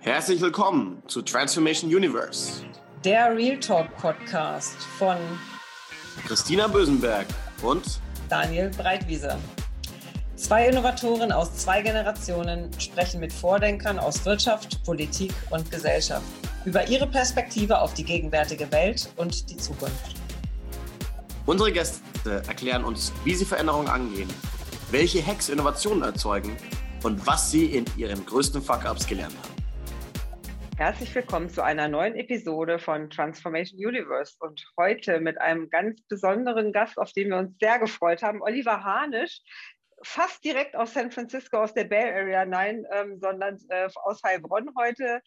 Herzlich willkommen zu Transformation Universe. Der Real Talk Podcast von Christina Bösenberg und Daniel Breitwieser. Zwei Innovatoren aus zwei Generationen sprechen mit Vordenkern aus Wirtschaft, Politik und Gesellschaft über ihre Perspektive auf die gegenwärtige Welt und die Zukunft. Unsere Gäste erklären uns, wie sie Veränderungen angehen, welche Hacks Innovationen erzeugen und was sie in ihren größten Fuck-Ups gelernt haben. Herzlich willkommen zu einer neuen Episode von Transformation Universe und heute mit einem ganz besonderen Gast, auf den wir uns sehr gefreut haben, Oliver Hanisch, fast direkt aus San Francisco, aus der Bay Area, nein, ähm, sondern äh, aus Heilbronn heute.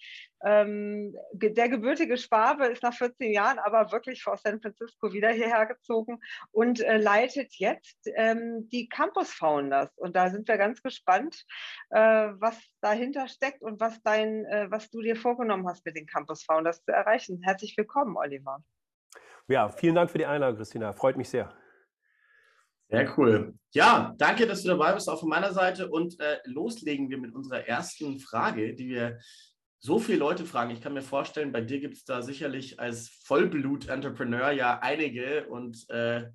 Ähm, der gebürtige Schwabe ist nach 14 Jahren aber wirklich aus San Francisco wieder hierher gezogen und äh, leitet jetzt ähm, die Campus Founders. Und da sind wir ganz gespannt, äh, was dahinter steckt und was, dein, äh, was du dir vorgenommen hast, mit den Campus Founders zu erreichen. Herzlich willkommen, Oliver. Ja, vielen Dank für die Einladung, Christina. Freut mich sehr. Sehr cool. Ja, danke, dass du dabei bist, auch von meiner Seite. Und äh, loslegen wir mit unserer ersten Frage, die wir so viele Leute fragen. Ich kann mir vorstellen, bei dir gibt es da sicherlich als Vollblut-Entrepreneur ja einige und äh,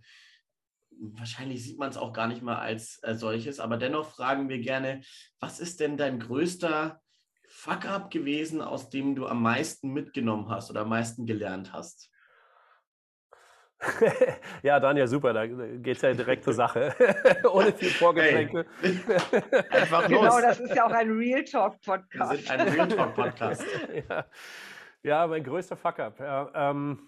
wahrscheinlich sieht man es auch gar nicht mal als äh, solches. Aber dennoch fragen wir gerne, was ist denn dein größter Fuck-up gewesen, aus dem du am meisten mitgenommen hast oder am meisten gelernt hast? ja, Daniel, super, da geht es ja direkt zur Sache. Ohne viel Vorgeplänkel. Einfach los. Genau, das ist ja auch ein Real Talk Podcast. Wir sind ein Real Talk Podcast. ja. ja, mein größter Fuck-up. Ja, ähm,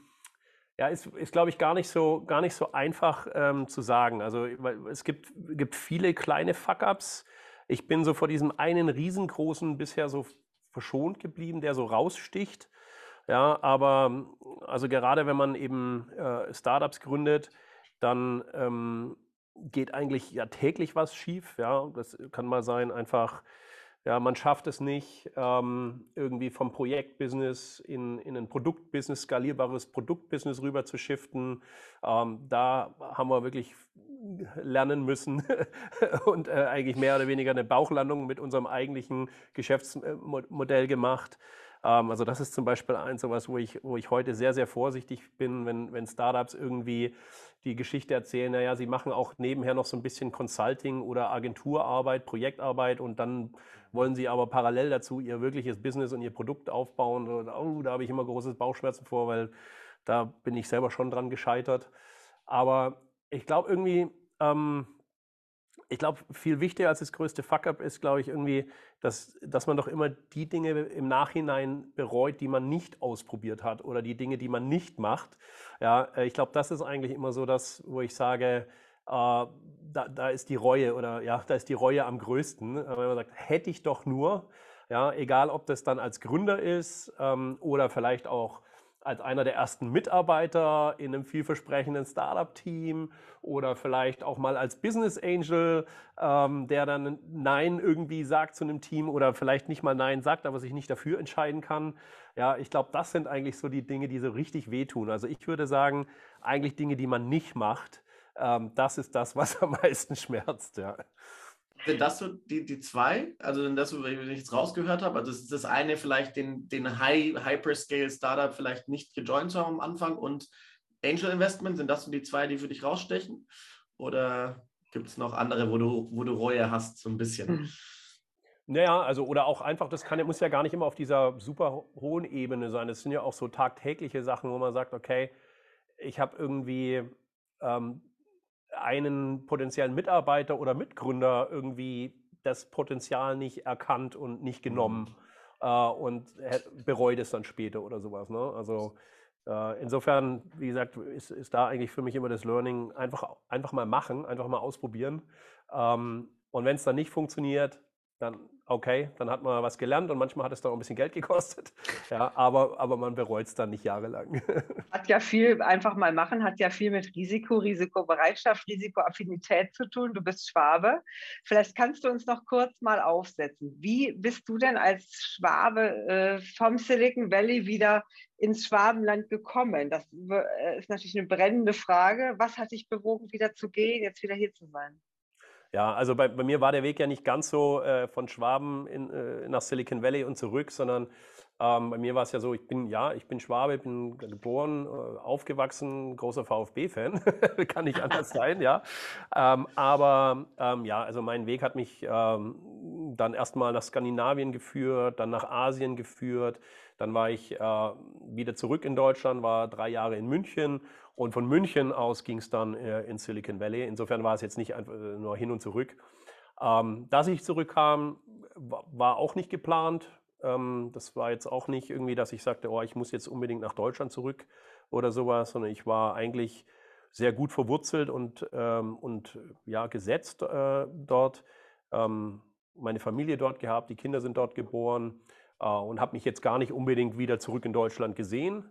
ja, ist, ist glaube ich, gar nicht so, gar nicht so einfach ähm, zu sagen. Also, es gibt, gibt viele kleine Fuck-ups. Ich bin so vor diesem einen riesengroßen bisher so verschont geblieben, der so raussticht. Ja, aber also gerade wenn man eben äh, Startups gründet, dann ähm, geht eigentlich ja täglich was schief. Ja, das kann mal sein, einfach, ja, man schafft es nicht, ähm, irgendwie vom Projektbusiness in, in ein Produktbusiness, skalierbares Produktbusiness rüber zu shiften. Ähm, da haben wir wirklich lernen müssen und äh, eigentlich mehr oder weniger eine Bauchlandung mit unserem eigentlichen Geschäftsmodell gemacht. Ähm, also das ist zum Beispiel eins sowas, wo ich, wo ich heute sehr, sehr vorsichtig bin, wenn, wenn Startups irgendwie die Geschichte erzählen, naja, sie machen auch nebenher noch so ein bisschen Consulting oder Agenturarbeit, Projektarbeit und dann wollen sie aber parallel dazu ihr wirkliches Business und ihr Produkt aufbauen. Und, oh, da habe ich immer großes Bauchschmerzen vor, weil da bin ich selber schon dran gescheitert. Aber ich glaube irgendwie, ähm, ich glaube, viel wichtiger als das größte Fuck-up ist, glaube ich, irgendwie, dass, dass man doch immer die Dinge im Nachhinein bereut, die man nicht ausprobiert hat oder die Dinge, die man nicht macht. Ja, äh, ich glaube, das ist eigentlich immer so das, wo ich sage, äh, da, da ist die Reue oder ja, da ist die Reue am größten. Wenn man sagt, hätte ich doch nur, ja, egal ob das dann als Gründer ist ähm, oder vielleicht auch als einer der ersten Mitarbeiter in einem vielversprechenden Startup-Team oder vielleicht auch mal als Business Angel, ähm, der dann Nein irgendwie sagt zu einem Team oder vielleicht nicht mal Nein sagt, aber sich nicht dafür entscheiden kann. Ja, ich glaube, das sind eigentlich so die Dinge, die so richtig wehtun. Also ich würde sagen, eigentlich Dinge, die man nicht macht, ähm, das ist das, was am meisten schmerzt. Ja. Sind das so die, die zwei? Also, wenn das, wenn ich jetzt rausgehört habe, also ist das eine vielleicht den, den High, Hyperscale Startup vielleicht nicht gejoint zu haben am Anfang und Angel Investment, sind das so die zwei, die für dich rausstechen? Oder gibt es noch andere, wo du, wo du Reue hast, so ein bisschen? Hm. Naja, also oder auch einfach, das kann, muss ja gar nicht immer auf dieser super hohen Ebene sein. Das sind ja auch so tagtägliche Sachen, wo man sagt, okay, ich habe irgendwie ähm, einen potenziellen Mitarbeiter oder Mitgründer irgendwie das Potenzial nicht erkannt und nicht genommen mhm. äh, und bereut es dann später oder sowas. Ne? Also äh, insofern, wie gesagt, ist, ist da eigentlich für mich immer das Learning, einfach, einfach mal machen, einfach mal ausprobieren. Ähm, und wenn es dann nicht funktioniert, dann okay, dann hat man was gelernt und manchmal hat es dann auch ein bisschen Geld gekostet. Ja, aber, aber man bereut es dann nicht jahrelang. Hat ja viel, einfach mal machen, hat ja viel mit Risiko, Risikobereitschaft, Risikoaffinität zu tun. Du bist Schwabe. Vielleicht kannst du uns noch kurz mal aufsetzen. Wie bist du denn als Schwabe äh, vom Silicon Valley wieder ins Schwabenland gekommen? Das äh, ist natürlich eine brennende Frage. Was hat dich bewogen, wieder zu gehen, jetzt wieder hier zu sein? Ja, also bei, bei mir war der Weg ja nicht ganz so äh, von Schwaben in, äh, nach Silicon Valley und zurück, sondern ähm, bei mir war es ja so, ich bin, ja, ich bin Schwabe, bin geboren, äh, aufgewachsen, großer VfB-Fan, kann nicht anders sein, ja. Ähm, aber ähm, ja, also mein Weg hat mich ähm, dann erstmal nach Skandinavien geführt, dann nach Asien geführt, dann war ich äh, wieder zurück in Deutschland, war drei Jahre in München und von München aus ging es dann äh, in Silicon Valley. Insofern war es jetzt nicht einfach äh, nur hin und zurück. Ähm, dass ich zurückkam, war auch nicht geplant. Ähm, das war jetzt auch nicht irgendwie, dass ich sagte, oh, ich muss jetzt unbedingt nach Deutschland zurück oder sowas, sondern ich war eigentlich sehr gut verwurzelt und, ähm, und ja, gesetzt äh, dort. Ähm, meine Familie dort gehabt, die Kinder sind dort geboren äh, und habe mich jetzt gar nicht unbedingt wieder zurück in Deutschland gesehen.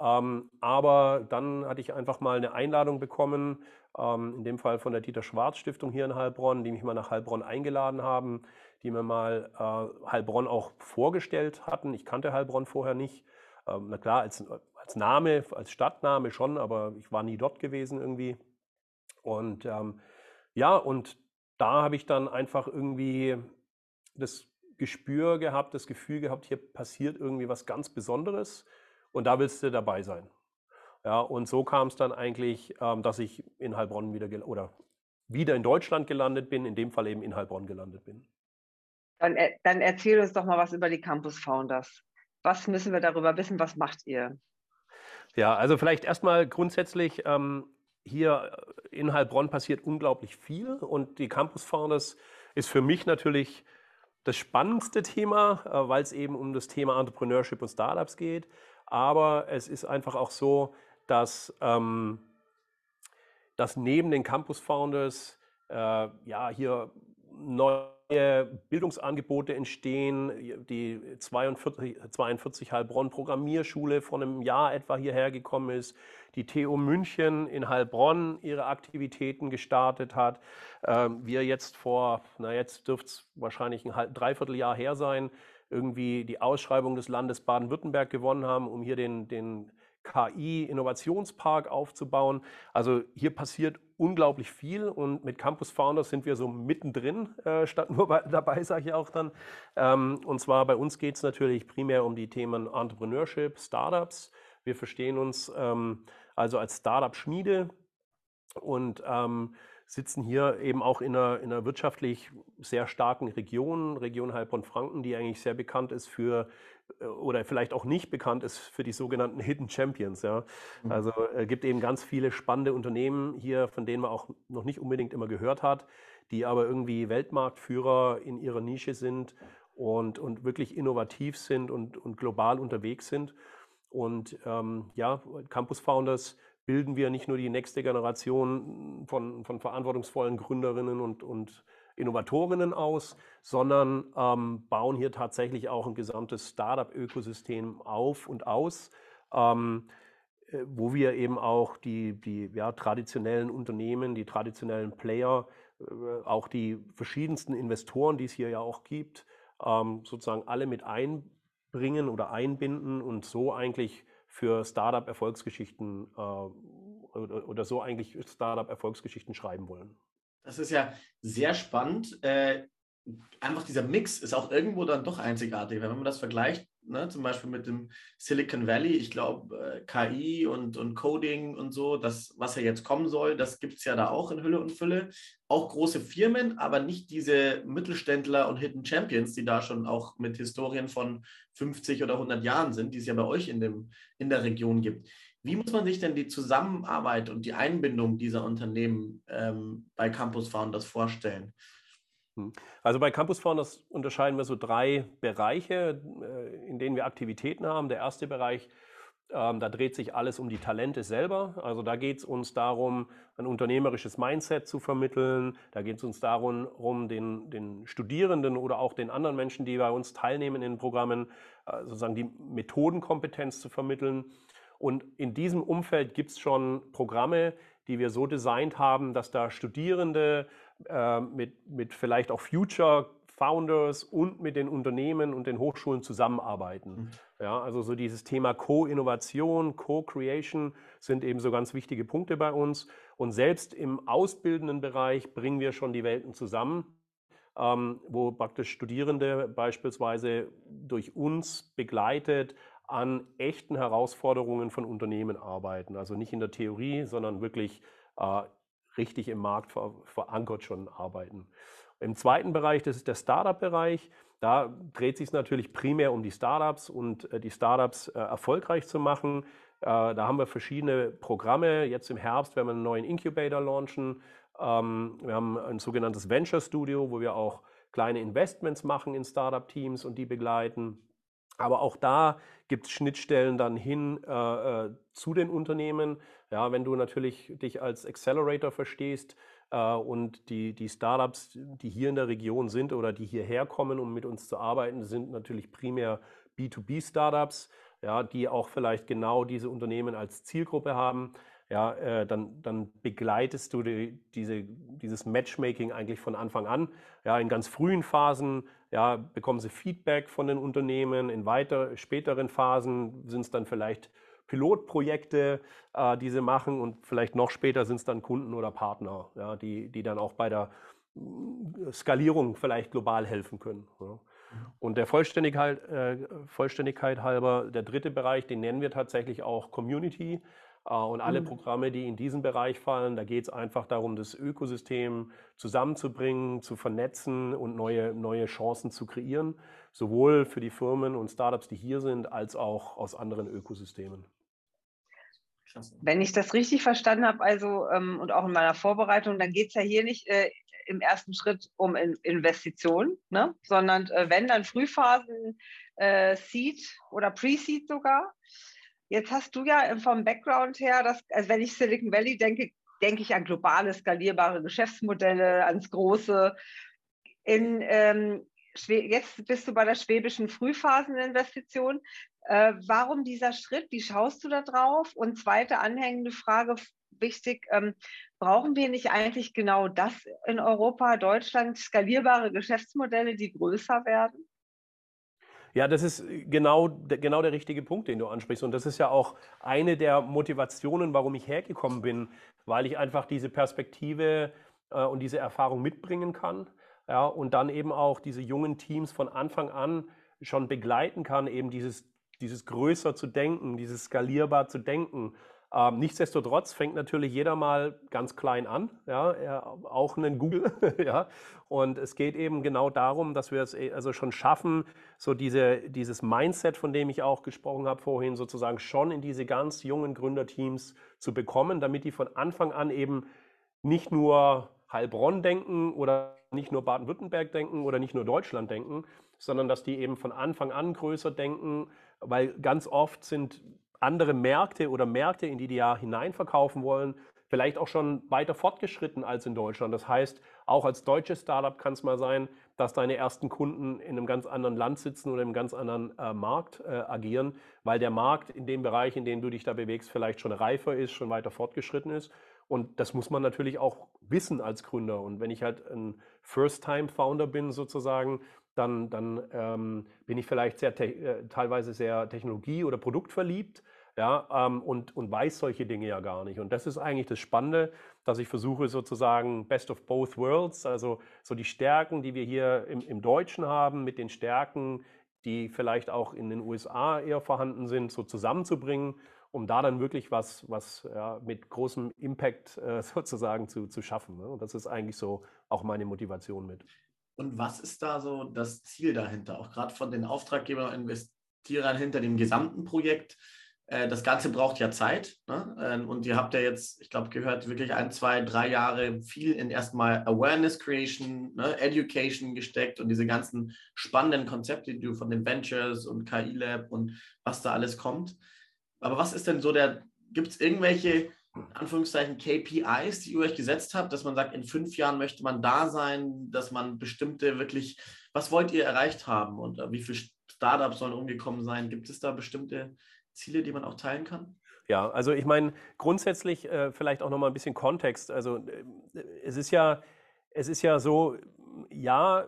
Ähm, aber dann hatte ich einfach mal eine Einladung bekommen, ähm, in dem Fall von der Dieter Schwarz Stiftung hier in Heilbronn, die mich mal nach Heilbronn eingeladen haben, die mir mal äh, Heilbronn auch vorgestellt hatten. Ich kannte Heilbronn vorher nicht. Ähm, na klar, als, als Name, als Stadtname schon, aber ich war nie dort gewesen irgendwie. Und ähm, ja, und da habe ich dann einfach irgendwie das Gespür gehabt, das Gefühl gehabt, hier passiert irgendwie was ganz Besonderes und da willst du dabei sein. Ja, und so kam es dann eigentlich, ähm, dass ich in Heilbronn wieder oder wieder in Deutschland gelandet bin, in dem Fall eben in Heilbronn gelandet bin. Dann, dann erzähl uns doch mal was über die Campus Founders. Was müssen wir darüber wissen? Was macht ihr? Ja, also vielleicht erstmal grundsätzlich, ähm, hier in Heilbronn passiert unglaublich viel und die Campus Founders ist für mich natürlich das spannendste Thema, äh, weil es eben um das Thema Entrepreneurship und Startups geht. Aber es ist einfach auch so, dass, ähm, dass neben den Campus Founders äh, ja hier neue Bildungsangebote entstehen. Die 42, 42 Heilbronn Programmierschule vor einem Jahr etwa hierher gekommen ist. Die TU München in Heilbronn ihre Aktivitäten gestartet hat. Ähm, wir jetzt vor, na jetzt dürfte es wahrscheinlich ein Dreivierteljahr her sein, irgendwie die Ausschreibung des Landes Baden-Württemberg gewonnen haben, um hier den, den KI-Innovationspark aufzubauen. Also hier passiert unglaublich viel und mit Campus Founders sind wir so mittendrin, äh, statt nur bei, dabei, sage ich auch dann. Ähm, und zwar bei uns geht es natürlich primär um die Themen Entrepreneurship, Startups. Wir verstehen uns ähm, also als Startup-Schmiede und ähm, sitzen hier eben auch in einer, in einer wirtschaftlich sehr starken Region, Region Heilbronn-Franken, die eigentlich sehr bekannt ist für äh, oder vielleicht auch nicht bekannt ist für die sogenannten Hidden Champions. Ja. Mhm. Also es äh, gibt eben ganz viele spannende Unternehmen hier, von denen man auch noch nicht unbedingt immer gehört hat, die aber irgendwie Weltmarktführer in ihrer Nische sind und, und wirklich innovativ sind und, und global unterwegs sind. Und ähm, ja, Campus Founders bilden wir nicht nur die nächste Generation von, von verantwortungsvollen Gründerinnen und, und Innovatorinnen aus, sondern ähm, bauen hier tatsächlich auch ein gesamtes Startup-Ökosystem auf und aus, ähm, äh, wo wir eben auch die, die ja, traditionellen Unternehmen, die traditionellen Player, äh, auch die verschiedensten Investoren, die es hier ja auch gibt, ähm, sozusagen alle mit einbringen oder einbinden und so eigentlich für Startup-Erfolgsgeschichten äh, oder, oder, so eigentlich Startup-Erfolgsgeschichten schreiben wollen. Das ist ja sehr spannend. Äh, einfach dieser Mix ist auch irgendwo dann doch einzigartig. Wenn man das vergleicht, ne, zum Beispiel mit dem Silicon Valley, ich glaube, äh, KI und, und Coding und so, das, was ja jetzt kommen soll, das gibt es ja da auch in Hülle und Fülle. Auch große Firmen, aber nicht diese Mittelständler und Hidden Champions, die da schon auch mit Historien von 50 oder 100 Jahren sind, die es ja bei euch in, dem, in der Region gibt. Wie muss man sich denn die Zusammenarbeit und die Einbindung dieser Unternehmen ähm, bei Campus Founders vorstellen? Hm. Also bei Campus Founders unterscheiden wir so drei Bereiche, äh, in denen wir Aktivitäten haben. Der erste Bereich Ähm, da dreht sich alles um die Talente selber. Also da geht es uns darum, ein unternehmerisches Mindset zu vermitteln. Da geht es uns darum, den, den, Studierenden oder auch den anderen Menschen, die bei uns teilnehmen in den Programmen, äh, sozusagen die Methodenkompetenz zu vermitteln. Und in diesem Umfeld gibt es schon Programme, die wir so designt haben, dass da Studierende äh, mit, mit vielleicht auch Future Founders und mit den Unternehmen und den Hochschulen zusammenarbeiten. Mhm. Ja, also so dieses Thema Co-Innovation, Co-Creation sind eben so ganz wichtige Punkte bei uns. Und selbst im ausbildenden Bereich bringen wir schon die Welten zusammen, ähm, wo praktisch Studierende beispielsweise durch uns begleitet an echten Herausforderungen von Unternehmen arbeiten. Also nicht in der Theorie, sondern wirklich äh, richtig im Markt ver verankert schon arbeiten. Im zweiten Bereich, das ist der Startup-Bereich, da dreht sich es natürlich primär um die Startups und äh, die Startups äh, erfolgreich zu machen. Äh, da haben wir verschiedene Programme. Jetzt im Herbst werden wir einen neuen Incubator launchen. Ähm, wir haben ein sogenanntes Venture Studio, wo wir auch kleine Investments machen in Startup-Teams und die begleiten. Aber auch da gibt es Schnittstellen dann hin äh, äh, zu den Unternehmen. Ja, wenn du natürlich dich als Accelerator verstehst, äh, und die, die Startups, die hier in der Region sind oder die hierher kommen, um mit uns zu arbeiten, sind natürlich primär B2B-Startups, ja, die auch vielleicht genau diese Unternehmen als Zielgruppe haben. Ja, äh, dann, dann begleitest du die, diese, dieses Matchmaking eigentlich von Anfang an. Ja, in ganz frühen Phasen ja, bekommen sie Feedback von den Unternehmen, in weiter späteren Phasen sind es dann vielleicht Pilotprojekte, äh, die sie machen und vielleicht noch später sind es dann Kunden oder Partner, ja, die, die dann auch bei der mm, Skalierung vielleicht global helfen können. Ja. Mhm. Und der Vollständigkeit, äh, Vollständigkeit halber, der dritte Bereich, den nennen wir tatsächlich auch Community. Äh, und alle mhm. Programme, die in diesen Bereich fallen, da geht es einfach darum, das Ökosystem zusammenzubringen, zu vernetzen und neue, neue Chancen zu kreieren, sowohl für die Firmen und Startups, die hier sind, als auch aus anderen Ökosystemen. Wenn ich das richtig verstanden habe, also ähm, und auch in meiner Vorbereitung, dann geht es ja hier nicht äh, im ersten Schritt um in Investitionen, ne? sondern äh, wenn dann Frühphasen, äh, Seed oder Pre-Seed sogar. Jetzt hast du ja vom Background her, dass, also wenn ich Silicon Valley denke, denke ich an globale, skalierbare Geschäftsmodelle, ans Große. In, ähm, jetzt bist du bei der schwäbischen Frühphaseninvestition. Äh, warum dieser Schritt? Wie schaust du da drauf? Und zweite anhängende Frage, wichtig, ähm, brauchen wir nicht eigentlich genau das in Europa, Deutschland, skalierbare Geschäftsmodelle, die größer werden? Ja, das ist genau, genau der richtige Punkt, den du ansprichst. Und das ist ja auch eine der Motivationen, warum ich hergekommen bin, weil ich einfach diese Perspektive äh, und diese Erfahrung mitbringen kann. Ja, und dann eben auch diese jungen Teams von Anfang an schon begleiten kann, eben dieses dieses größer zu denken, dieses skalierbar zu denken. Ähm, nichtsdestotrotz fängt natürlich jeder mal ganz klein an, ja, auch einen Google, ja. Und es geht eben genau darum, dass wir es eh, also schon schaffen, so diese, dieses Mindset, von dem ich auch gesprochen habe vorhin, sozusagen schon in diese ganz jungen Gründerteams zu bekommen, damit die von Anfang an eben nicht nur Heilbronn denken oder nicht nur Baden-Württemberg denken oder nicht nur Deutschland denken, sondern dass die eben von Anfang an größer denken, weil ganz oft sind andere Märkte oder Märkte, in die die ja hineinverkaufen wollen, vielleicht auch schon weiter fortgeschritten als in Deutschland. Das heißt, auch als deutsches Startup kann es mal sein, dass deine ersten Kunden in einem ganz anderen Land sitzen oder einem ganz anderen äh, Markt äh, agieren, weil der Markt in dem Bereich, in dem du dich da bewegst, vielleicht schon reifer ist, schon weiter fortgeschritten ist. Und das muss man natürlich auch wissen als Gründer. Und wenn ich halt ein First-Time-Founder bin sozusagen, dann, dann ähm, bin ich vielleicht sehr äh, teilweise sehr technologie- oder produktverliebt ja, ähm, und, und weiß solche Dinge ja gar nicht. Und das ist eigentlich das Spannende, dass ich versuche sozusagen Best of Both Worlds, also so die Stärken, die wir hier im, im Deutschen haben, mit den Stärken, die vielleicht auch in den USA eher vorhanden sind, so zusammenzubringen, um da dann wirklich was, was ja, mit großem Impact äh, sozusagen zu, zu schaffen. Ne? Und das ist eigentlich so auch meine Motivation mit. Und was ist da so das Ziel dahinter? Auch gerade von den Auftraggebern Investierern hinter dem gesamten Projekt. Äh, das Ganze braucht ja Zeit. Ne? Ähm, und ihr habt ja jetzt, ich glaube, gehört, wirklich ein, zwei, drei Jahre viel in erstmal Awareness Creation, ne? Education gesteckt und diese ganzen spannenden Konzepte, die du von den Ventures und KI Lab und was da alles kommt. Aber was ist denn so der, gibt es irgendwelche Anführungszeichen KPIs, die ihr euch gesetzt habt, dass man sagt, in fünf Jahren möchte man da sein, dass man bestimmte wirklich, was wollt ihr erreicht haben und äh, wie viele Startups sollen umgekommen sein? Gibt es da bestimmte Ziele, die man auch teilen kann? Ja, also ich meine, grundsätzlich äh, vielleicht auch nochmal ein bisschen Kontext. Also äh, es ist ja, es ist ja so, ja,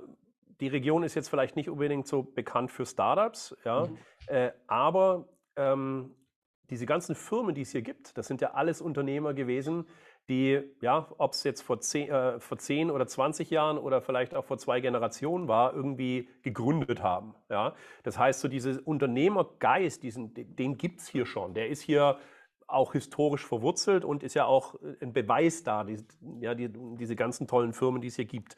die Region ist jetzt vielleicht nicht unbedingt so bekannt für Startups, ja, mhm. äh, aber ähm, diese ganzen Firmen, die es hier gibt, das sind ja alles Unternehmer gewesen, die, ja, ob es jetzt vor 10, äh, vor 10 oder 20 Jahren oder vielleicht auch vor zwei Generationen war, irgendwie gegründet haben. Ja? Das heißt, so dieser Unternehmergeist, diesen, den gibt es hier schon. Der ist hier auch historisch verwurzelt und ist ja auch ein Beweis da, die, ja, die, diese ganzen tollen Firmen, die es hier gibt.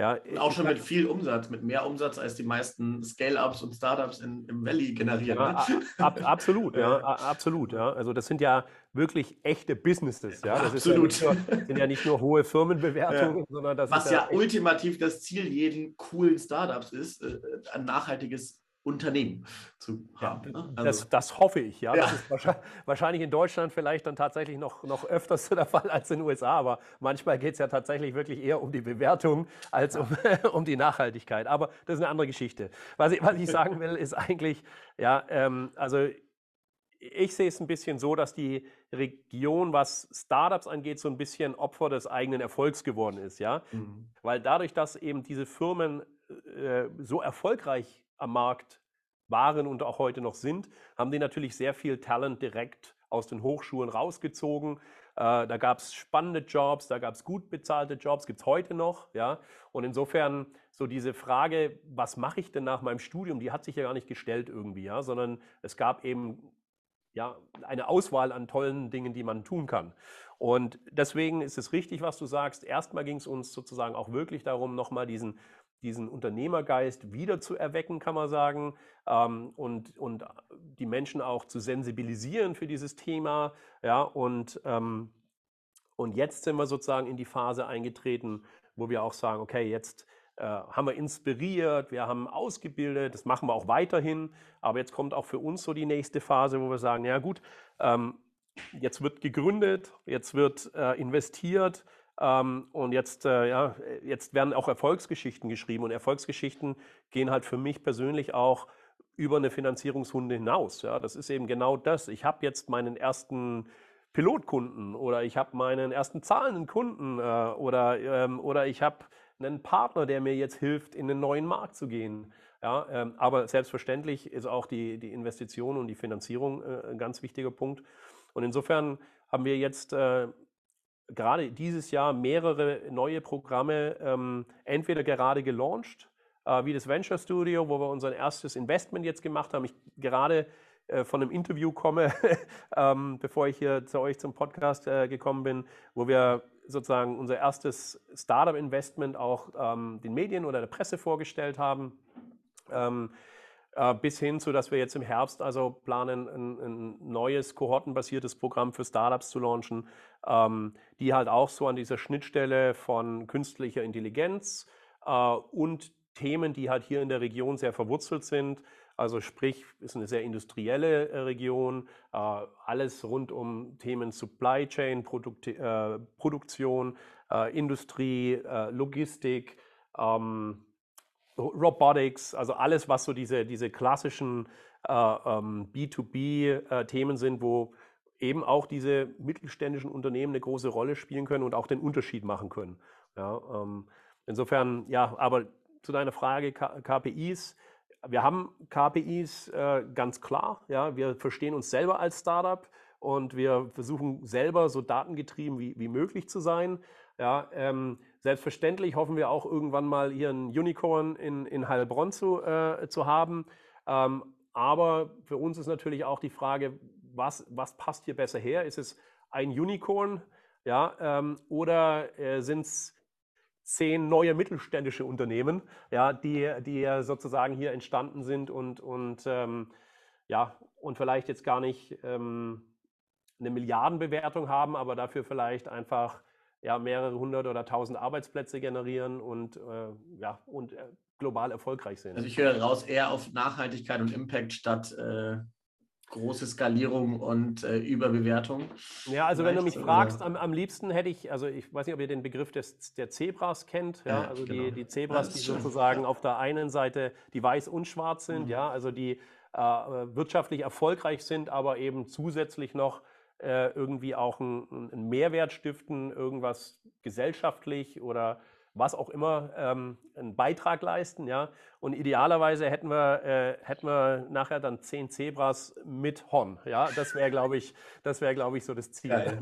Ja, auch schon mit viel Umsatz, mit mehr Umsatz als die meisten Scale-Ups und Startups in, im Valley generieren. Ja, ab, absolut, ja, absolut. Ja. Also das sind ja wirklich echte Businesses. Ja. Das absolut. Ja nur, sind ja nicht nur hohe Firmenbewertungen, ja. sondern das Was ja, ultimativ das Ziel jeden coolen Startups ist, äh, ein nachhaltiges Unternehmen zu haben. Ja, ne? also, das, das, hoffe ich, ja. ja. Das ist wahrscheinlich, wahrscheinlich in Deutschland vielleicht dann tatsächlich noch, noch öfters der Fall als in den USA, aber manchmal geht es ja tatsächlich wirklich eher um die Bewertung als um, um die Nachhaltigkeit. Aber das ist eine andere Geschichte. Was ich, was ich sagen will, ist eigentlich, ja, ähm, also ich sehe es ein bisschen so, dass die Region, was Startups angeht, so ein bisschen Opfer des eigenen Erfolgs geworden ist, ja. Mhm. Weil dadurch, dass eben diese Firmen äh, so erfolgreich am Markt waren und auch heute noch sind, haben die natürlich sehr viel Talent direkt aus den Hochschulen rausgezogen. Äh, da gab es spannende Jobs, da gab es gut bezahlte Jobs, gibt es heute noch. Ja? Und insofern so diese Frage, was mache ich denn nach meinem Studium, die hat sich ja gar nicht gestellt irgendwie, ja? sondern es gab eben ja, eine Auswahl an tollen Dingen, die man tun kann. Und deswegen ist es richtig, was du sagst. Erstmal ging es uns sozusagen auch wirklich darum, nochmal diesen diesen Unternehmergeist wieder zu erwecken, kann man sagen, ähm, und, und die Menschen auch zu sensibilisieren für dieses Thema. Ja, und, ähm, und jetzt sind wir sozusagen in die Phase eingetreten, wo wir auch sagen, okay, jetzt äh, haben wir inspiriert, wir haben ausgebildet, das machen wir auch weiterhin, aber jetzt kommt auch für uns so die nächste Phase, wo wir sagen, ja gut, ähm, jetzt wird gegründet, jetzt wird äh, investiert, ähm, und jetzt, äh, ja, jetzt werden auch Erfolgsgeschichten geschrieben und Erfolgsgeschichten gehen halt für mich persönlich auch über eine Finanzierungsrunde hinaus. Ja, das ist eben genau das. Ich habe jetzt meinen ersten Pilotkunden oder ich habe meinen ersten zahlenden Kunden äh, oder, ähm, oder ich habe einen Partner, der mir jetzt hilft, in den neuen Markt zu gehen. Ja, ähm, aber selbstverständlich ist auch die, die Investition und die Finanzierung äh, ein ganz wichtiger Punkt. Und insofern haben wir jetzt äh, gerade dieses Jahr mehrere neue Programme ähm, entweder gerade gelauncht, äh, wie das Venture Studio, wo wir unser erstes Investment jetzt gemacht haben. Ich gerade äh, von einem Interview komme, ähm, bevor ich hier zu euch zum Podcast äh, gekommen bin, wo wir sozusagen unser erstes Startup-Investment auch ähm, den Medien oder der Presse vorgestellt haben. Äh, bis hin zu, dass wir jetzt im Herbst also planen, ein, ein neues kohortenbasiertes Programm für Startups zu launchen, ähm, die halt auch so an dieser Schnittstelle von künstlicher Intelligenz äh, und Themen, die halt hier in der Region sehr verwurzelt sind, also sprich, ist eine sehr industrielle äh, Region, äh, alles rund um Themen Supply Chain, Produkt, äh, Produktion, äh, Industrie, Logistik, ähm, Robotics, also alles, was so diese, diese klassischen äh, ähm, B2B-Themen äh, sind, wo eben auch diese mittelständischen Unternehmen eine große Rolle spielen können und auch den Unterschied machen können. Ja, ähm, insofern, ja, aber zu deiner Frage K KPIs. Wir haben KPIs äh, ganz klar. Ja, wir verstehen uns selber als Startup und wir versuchen selber so datengetrieben wie, wie möglich zu sein. Ja, ähm, Selbstverständlich hoffen wir auch irgendwann mal hier ein Unicorn in, in Heilbronn zu, äh, zu haben. Ähm, aber für uns ist natürlich auch die Frage, was, was passt hier besser her? Ist es ein Unicorn ja, ähm, oder äh, sind es zehn neue mittelständische Unternehmen, ja, die, die sozusagen hier entstanden sind und, und, ähm, ja, und vielleicht jetzt gar nicht ähm, eine Milliardenbewertung haben, aber dafür vielleicht einfach ja, mehrere hundert oder tausend Arbeitsplätze generieren und, äh, ja, und äh, global erfolgreich sind. Also ich höre raus eher auf Nachhaltigkeit und Impact statt äh, große Skalierung und äh, Überbewertung. Ja, also wenn du mich fragst, am, am, liebsten hätte ich, also ich weiß nicht, ob ihr den Begriff des, der Zebras kennt, ja, ja also genau. die, die Zebras, die sozusagen auf der einen Seite, die weiß und schwarz sind, mhm. ja, also die äh, wirtschaftlich erfolgreich sind, aber eben zusätzlich noch äh, irgendwie auch einen, einen Mehrwert stiften, irgendwas gesellschaftlich oder was auch immer, ähm, einen Beitrag leisten, ja. Und idealerweise hätten wir, äh, hätten wir nachher dann zehn Zebras mit Horn, ja. Das wäre, glaube ich, das wäre, glaube ich, so das Ziel.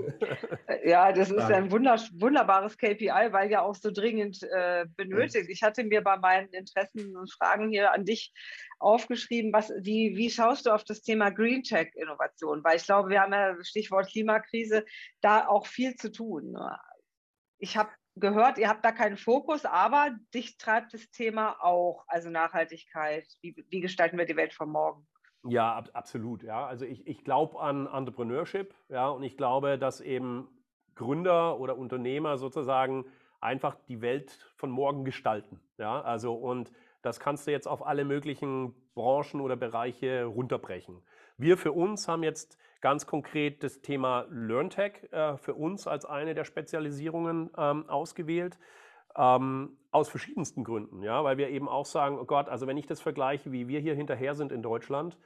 Ja, das ist ein wunderbares KPI, weil ja auch so dringend äh, benötigt. Ich hatte mir bei meinen Interessen und Fragen hier an dich aufgeschrieben, was, wie, wie schaust du auf das Thema Green Tech Innovation? Weil ich glaube, wir haben ja Stichwort Klimakrise da auch viel zu tun. Ich habe gehört, ihr habt da keinen Fokus, aber dich treibt das Thema auch, also Nachhaltigkeit. Wie, wie gestalten wir die Welt von morgen? Ja, ab, absolut. Ja, also ich, ich glaube an Entrepreneurship, ja, und ich glaube, dass eben Gründer oder Unternehmer sozusagen einfach die Welt von morgen gestalten. Ja, also und das kannst du jetzt auf alle möglichen Branchen oder Bereiche runterbrechen. Wir für uns haben jetzt ganz konkret das Thema LearnTech äh, für uns als eine der Spezialisierungen ähm, ausgewählt. Ähm, aus verschiedensten Gründen, ja, weil wir eben auch sagen, oh Gott, also wenn ich das vergleiche, wie wir hier hinterher sind in Deutschland,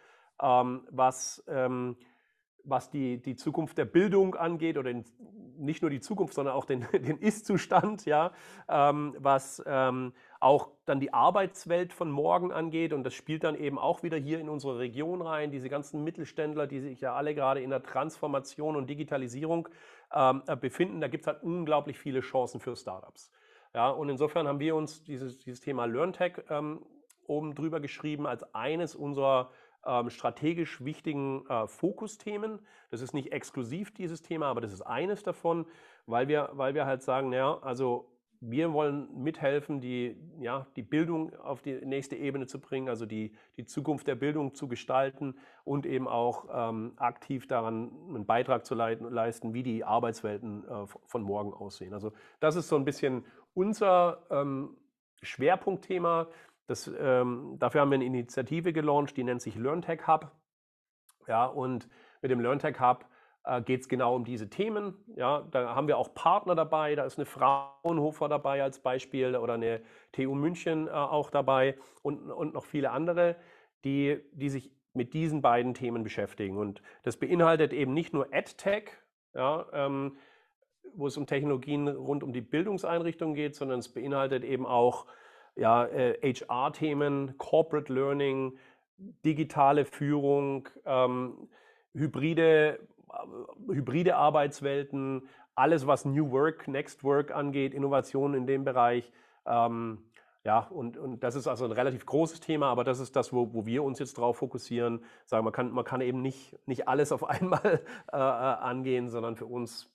ähm, was, ähm, was die, die Zukunft der Bildung angeht oder den, nicht nur die Zukunft, sondern auch den, den Ist-Zustand, ja, ähm, was ähm, auch dann die Arbeitswelt von morgen angeht. Und das spielt dann eben auch wieder hier in unsere Region rein. Diese ganzen Mittelständler, die sich ja alle gerade in der Transformation und Digitalisierung ähm, äh, befinden, da gibt es halt unglaublich viele Chancen für Startups. Ja, und insofern haben wir uns dieses, dieses Thema LearnTech ähm, oben drüber geschrieben als eines unserer ähm, strategisch wichtigen äh, Fokusthemen. Das ist nicht exklusiv dieses Thema, aber das ist eines davon, weil wir, weil wir halt sagen, naja, also wir wollen mithelfen, die, ja, die Bildung auf die nächste Ebene zu bringen, also die, die Zukunft der Bildung zu gestalten und eben auch ähm, aktiv daran einen Beitrag zu leisten, wie die Arbeitswelten äh, von morgen aussehen. Also das ist so ein bisschen unser ähm, Schwerpunktthema. Das, ähm, dafür haben wir eine Initiative gelauncht, die nennt sich LearnTech Hub. Ja, und mit dem LearnTech Hub äh, geht es genau um diese Themen. Ja, da haben wir auch Partner dabei. Da ist eine Fraunhofer dabei als Beispiel oder eine TU München äh, auch dabei und, und noch viele andere, die, die sich mit diesen beiden Themen beschäftigen. Und das beinhaltet eben nicht nur EdTech, ja, ähm, wo es um Technologien rund um die Bildungseinrichtungen geht, sondern es beinhaltet eben auch ja, äh, HR-Themen, Corporate Learning, digitale Führung, ähm, hybride äh, hybride Arbeitswelten, alles, was New Work, Next Work angeht, Innovationen in dem Bereich. Ähm, ja, und, und das ist also ein relativ großes Thema, aber das ist das, wo, wo wir uns jetzt drauf fokussieren. Sagen, man kann, man kann eben nicht, nicht alles auf einmal äh, äh, angehen, sondern für uns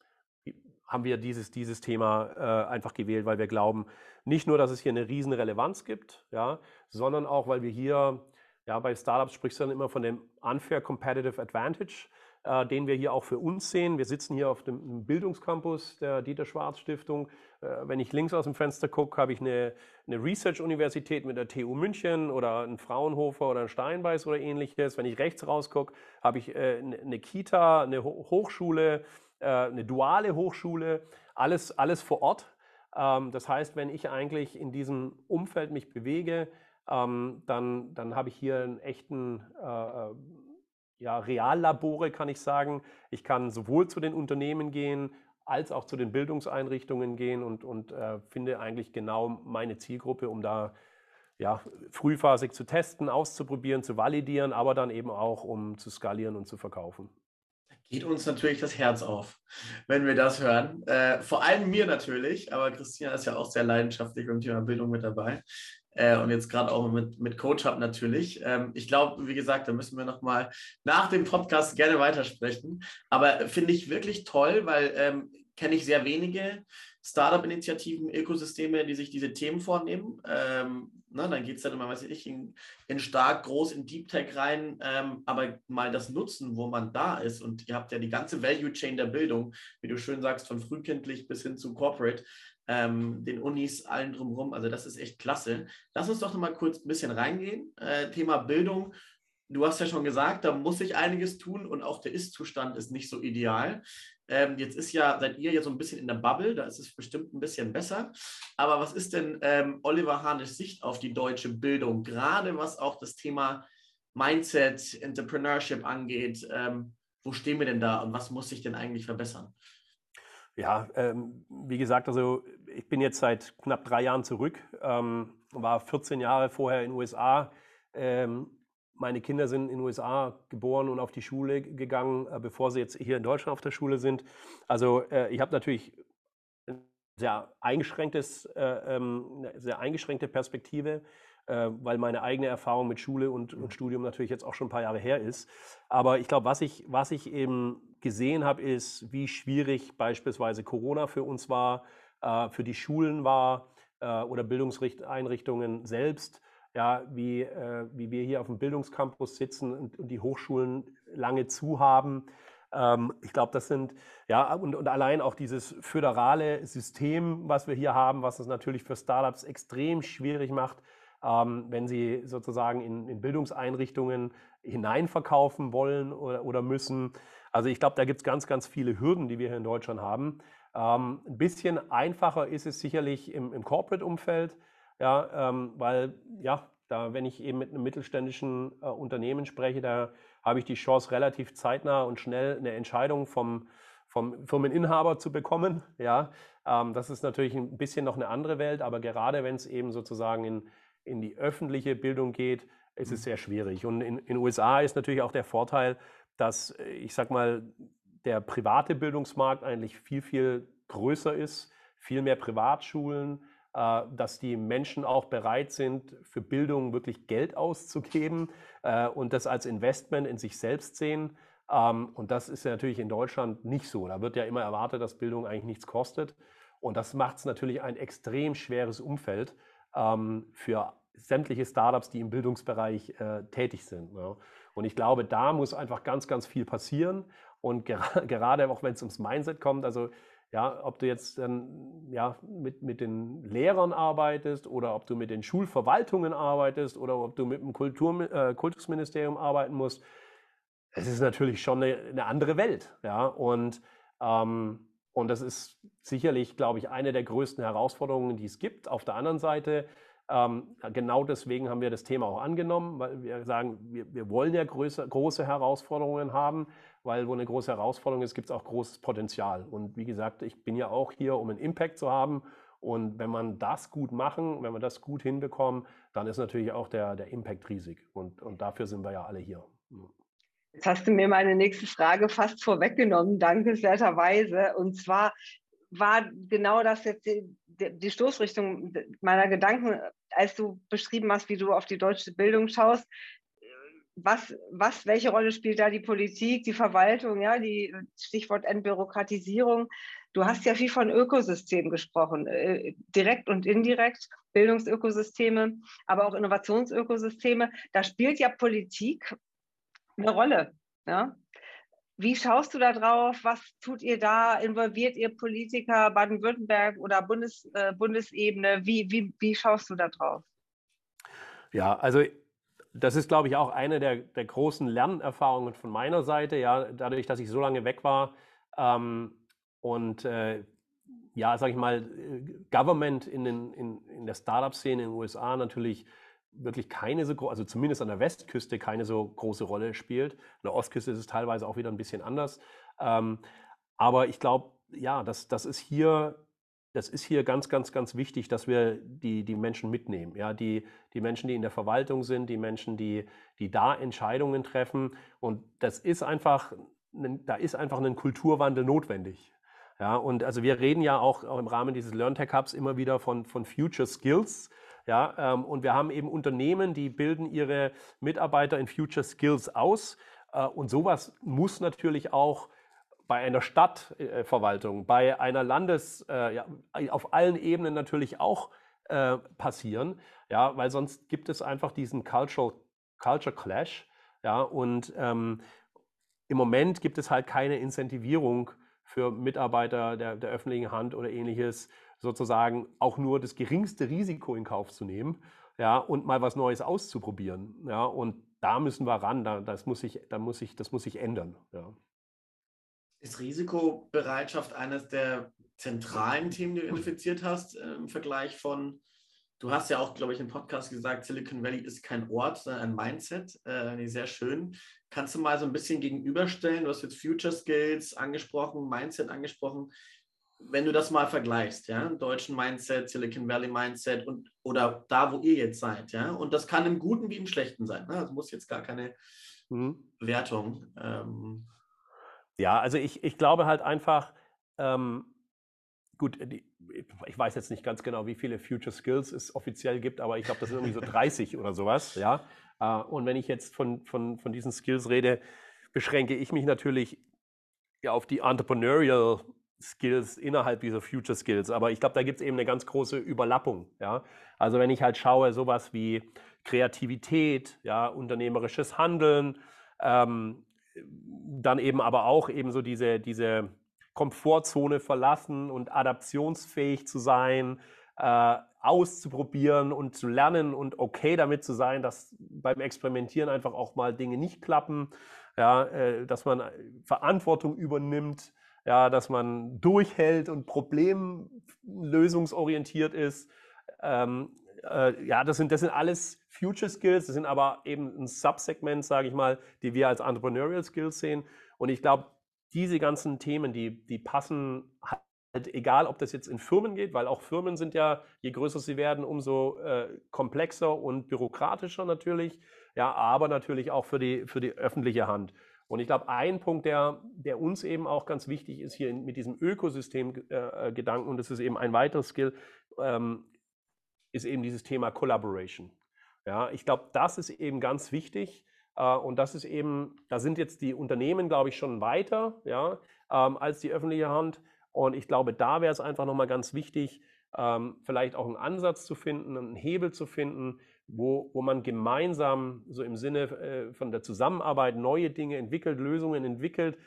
haben wir dieses, dieses Thema äh, einfach gewählt, weil wir glauben, nicht nur, dass es hier eine riesen Relevanz gibt, ja, sondern auch, weil wir hier, ja, bei Startups sprichst du dann immer von dem Unfair Competitive Advantage äh, den wir hier auch für uns sehen. Wir sitzen hier auf dem Bildungscampus der Dieter Schwarz Stiftung. Äh, wenn ich links aus dem Fenster gucke, habe ich eine, eine Research-Universität mit der TU München oder ein Fraunhofer oder ein Steinbeiß oder ähnliches. Wenn ich rechts rausgucke, habe ich äh, eine Kita, eine Hochschule, äh, eine duale Hochschule, alles, alles vor Ort. Ähm, das heißt, wenn ich eigentlich in diesem Umfeld mich bewege, ähm, dann, dann habe ich hier einen echten äh, ja, Reallabore, kann ich sagen. Ich kann sowohl zu den Unternehmen gehen, als auch zu den Bildungseinrichtungen gehen und, und äh, finde eigentlich genau meine Zielgruppe, um da ja, frühphasig zu testen, auszuprobieren, zu validieren, aber dann eben auch, um zu skalieren und zu verkaufen. Geht uns natürlich das Herz auf, wenn wir das hören. Äh, vor allem mir natürlich, aber Christina ist ja auch sehr leidenschaftlich beim Thema Bildung mit dabei äh, und jetzt gerade auch mit, mit Coach Hub natürlich. Ähm, ich glaube, wie gesagt, da müssen wir nochmal nach dem Podcast gerne weitersprechen. Aber finde ich wirklich toll, weil ähm, kenne ich sehr wenige Startup-Initiativen, Ökosysteme, die sich diese Themen vornehmen. Ähm, na, dann geht es dann immer, weiß ich nicht, in, in, stark groß in Deep Tech rein, ähm, aber mal das Nutzen, wo man da ist. Und ihr habt ja die ganze Value Chain der Bildung, wie du schön sagst, von frühkindlich bis hin zu Corporate ähm, den Unis, allen drumherum. Also das ist echt klasse. Lass uns doch noch mal kurz ein bisschen reingehen. Äh, Thema Bildung. Du hast ja schon gesagt, da muss sich einiges tun und auch der Ist-Zustand ist nicht so ideal. Ähm, jetzt ist ja, seid ihr ja so ein bisschen in der Bubble, da ist es bestimmt ein bisschen besser. Aber was ist denn ähm, Oliver Hahnes Sicht auf die deutsche Bildung, gerade was auch das Thema Mindset, Entrepreneurship angeht? Ähm, wo stehen wir denn da und was muss sich denn eigentlich verbessern? Ja, ähm, wie gesagt, also ich bin jetzt seit knapp drei Jahren zurück, ähm, war 14 Jahre vorher in den USA. Ähm, meine Kinder sind in den USA geboren und auf die Schule gegangen, äh, bevor sie jetzt hier in Deutschland auf der Schule sind. Also äh, ich habe natürlich eine sehr eingeschränktes, äh, ähm, sehr eingeschränkte Perspektive äh, weil meine eigene Erfahrung mit Schule und, und, mhm. Studium natürlich jetzt auch schon ein paar Jahre her ist. Aber ich glaube, was ich, was ich eben gesehen habe, ist, wie schwierig beispielsweise Corona für uns war, äh, für die Schulen war äh, oder Bildungseinrichtungen selbst. Ja, wie, äh, wie wir hier auf dem Bildungscampus sitzen und, und die Hochschulen lange zu haben. Ähm, ich glaube, das sind, ja, und, und allein auch dieses föderale System, was wir hier haben, was es natürlich für Startups extrem schwierig macht, ähm, wenn sie sozusagen in, in, Bildungseinrichtungen hineinverkaufen wollen oder, oder müssen. Also ich glaube, da gibt es ganz, ganz viele Hürden, die wir hier in Deutschland haben. Ähm, ein bisschen einfacher ist es sicherlich im, im Corporate-Umfeld, ja, ähm, weil ja, da, wenn ich eben mit einem mittelständischen äh, Unternehmen spreche, da habe ich die Chance, relativ zeitnah und schnell eine Entscheidung vom, vom Firmeninhaber zu bekommen. Ja, ähm, das ist natürlich ein bisschen noch eine andere Welt, aber gerade wenn es eben sozusagen in, in die öffentliche Bildung geht, ist es mhm. sehr schwierig. Und in den USA ist natürlich auch der Vorteil, dass, äh, ich sag mal, der private Bildungsmarkt eigentlich viel, viel größer ist, viel mehr Privatschulen, dass die Menschen auch bereit sind, für Bildung wirklich Geld auszugeben äh, und das als Investment in sich selbst sehen. Ähm, und das ist ja natürlich in Deutschland nicht so. Da wird ja immer erwartet, dass Bildung eigentlich nichts kostet. Und das macht es natürlich ein extrem schweres Umfeld ähm, für sämtliche Startups, die im Bildungsbereich äh, tätig sind. Ja. Und ich glaube, da muss einfach ganz, ganz viel passieren. Und ger gerade auch wenn es ums Mindset kommt, also ja, ob du jetzt ähm, ja, mit, mit den Lehrern arbeitest oder ob du mit den Schulverwaltungen arbeitest oder ob du mit dem Kultur, äh, Kultusministerium arbeiten musst, es ist natürlich schon eine, eine andere Welt. Ja? Und, ähm, und das ist sicherlich, glaube ich, eine der größten Herausforderungen, die es gibt. Auf der anderen Seite ähm, genau deswegen haben wir das Thema auch angenommen, weil wir sagen, wir, wir wollen ja größer, große Herausforderungen haben, weil wo eine große Herausforderung ist, gibt es auch großes Potenzial. Und wie gesagt, ich bin ja auch hier, um einen Impact zu haben. Und wenn man das gut machen, wenn wir das gut hinbekommen, dann ist natürlich auch der, der Impact riesig. Und, und dafür sind wir ja alle hier. Jetzt hast du mir meine nächste Frage fast vorweggenommen, dankenswerterweise. Und zwar war genau das jetzt die, die Stoßrichtung meiner Gedanken, als du beschrieben hast, wie du auf die deutsche Bildung schaust. Was, was, welche Rolle spielt da die Politik, die Verwaltung, ja, die Stichwort Entbürokratisierung? Du hast ja viel von Ökosystemen gesprochen, äh, direkt und indirekt, Bildungsökosysteme, aber auch Innovationsökosysteme. Da spielt ja Politik eine Rolle. Ja? Wie schaust du da drauf? Was tut ihr da? Involviert ihr Politiker Baden-Württemberg oder Bundes, äh, Bundesebene? Wie, wie, wie schaust du da drauf? Ja, also das ist, glaube ich, auch eine der, der großen Lernerfahrungen von meiner Seite. Ja, dadurch, dass ich so lange weg war ähm, und äh, ja, sage ich mal, Government in, den, in, in der Startup-Szene in den USA natürlich wirklich keine so große, also zumindest an der Westküste keine so große Rolle spielt. An der Ostküste ist es teilweise auch wieder ein bisschen anders. Ähm, aber ich glaube, ja, das, das ist hier, das ist hier ganz, ganz, ganz wichtig, dass wir die, die Menschen mitnehmen. Ja, die, die Menschen, die in der Verwaltung sind, die Menschen, die, die da Entscheidungen treffen. Und das ist einfach, da ist einfach ein Kulturwandel notwendig. Ja, und also wir reden ja auch, auch im Rahmen dieses LearnTech Hubs immer wieder von, von Future Skills. Ja, ähm, und wir haben eben Unternehmen, die bilden ihre Mitarbeiter in Future Skills aus. Äh, und sowas muss natürlich auch bei einer Stadtverwaltung, bei einer Landes, äh, ja, auf allen Ebenen natürlich auch äh, passieren, ja, weil sonst gibt es einfach diesen Cultural, Culture Clash, ja, und ähm, im Moment gibt es halt keine Incentivierung für Mitarbeiter der, der öffentlichen Hand oder ähnliches, sozusagen auch nur das geringste Risiko in Kauf zu nehmen, ja, und mal was Neues auszuprobieren, ja, und da müssen wir ran, da, das, muss sich, da muss ich, das muss sich ändern. Ja. Ist Risikobereitschaft eines der zentralen Themen, die du identifiziert hast, im Vergleich von, du hast ja auch, glaube ich, im Podcast gesagt, Silicon Valley ist kein Ort, sondern ein Mindset. Äh, sehr schön. Kannst du mal so ein bisschen gegenüberstellen? Du hast jetzt Future Skills angesprochen, Mindset angesprochen. Wenn du das mal vergleichst, ja, deutschen Mindset, Silicon Valley Mindset und oder da, wo ihr jetzt seid, ja, und das kann im Guten wie im Schlechten sein. Ne? Also muss jetzt gar keine mhm. Wertung. Ähm, ja, also ich, ich glaube halt einfach, ähm, gut, die, ich weiß jetzt nicht ganz genau, wie viele Future Skills es offiziell gibt, aber ich glaube, das sind irgendwie so 30 oder sowas, ja. Äh, und wenn ich jetzt von, von, von diesen Skills rede, beschränke ich mich natürlich ja, auf die Entrepreneurial Skills innerhalb dieser Future Skills. Aber ich glaube, da gibt es eben eine ganz große Überlappung. Ja? Also wenn ich halt schaue, sowas wie Kreativität, ja, unternehmerisches Handeln, ähm, dann eben aber auch eben so diese, diese Komfortzone verlassen und adaptionsfähig zu sein, äh, auszuprobieren und zu lernen und okay damit zu sein, dass beim Experimentieren einfach auch mal Dinge nicht klappen, ja, äh, dass man Verantwortung übernimmt, ja, dass man durchhält und problemlösungsorientiert ist. Ähm, äh, ja, das sind, das sind alles Future Skills, das sind aber eben ein Subsegment, sage ich mal, die wir als Entrepreneurial Skills sehen. Und ich glaube, diese ganzen Themen, die, die passen halt, egal ob das jetzt in Firmen geht, weil auch Firmen sind ja, je größer sie werden, umso äh, komplexer und bürokratischer natürlich, ja, aber natürlich auch für die, für die öffentliche Hand. Und ich glaube, ein Punkt, der, der uns eben auch ganz wichtig ist hier in, mit diesem Ökosystem-Gedanken, äh, und das ist eben ein weiteres Skill, ähm, ist eben dieses Thema Collaboration. Ja, ich glaube, das ist eben ganz wichtig. Äh, und das ist eben, da sind jetzt die Unternehmen, glaube ich, schon weiter ja, ähm, als die öffentliche Hand. Und ich glaube, da wäre es einfach nochmal ganz wichtig, ähm, vielleicht auch einen Ansatz zu finden, einen Hebel zu finden, wo, wo man gemeinsam so im Sinne äh, von der Zusammenarbeit neue Dinge entwickelt, Lösungen entwickelt,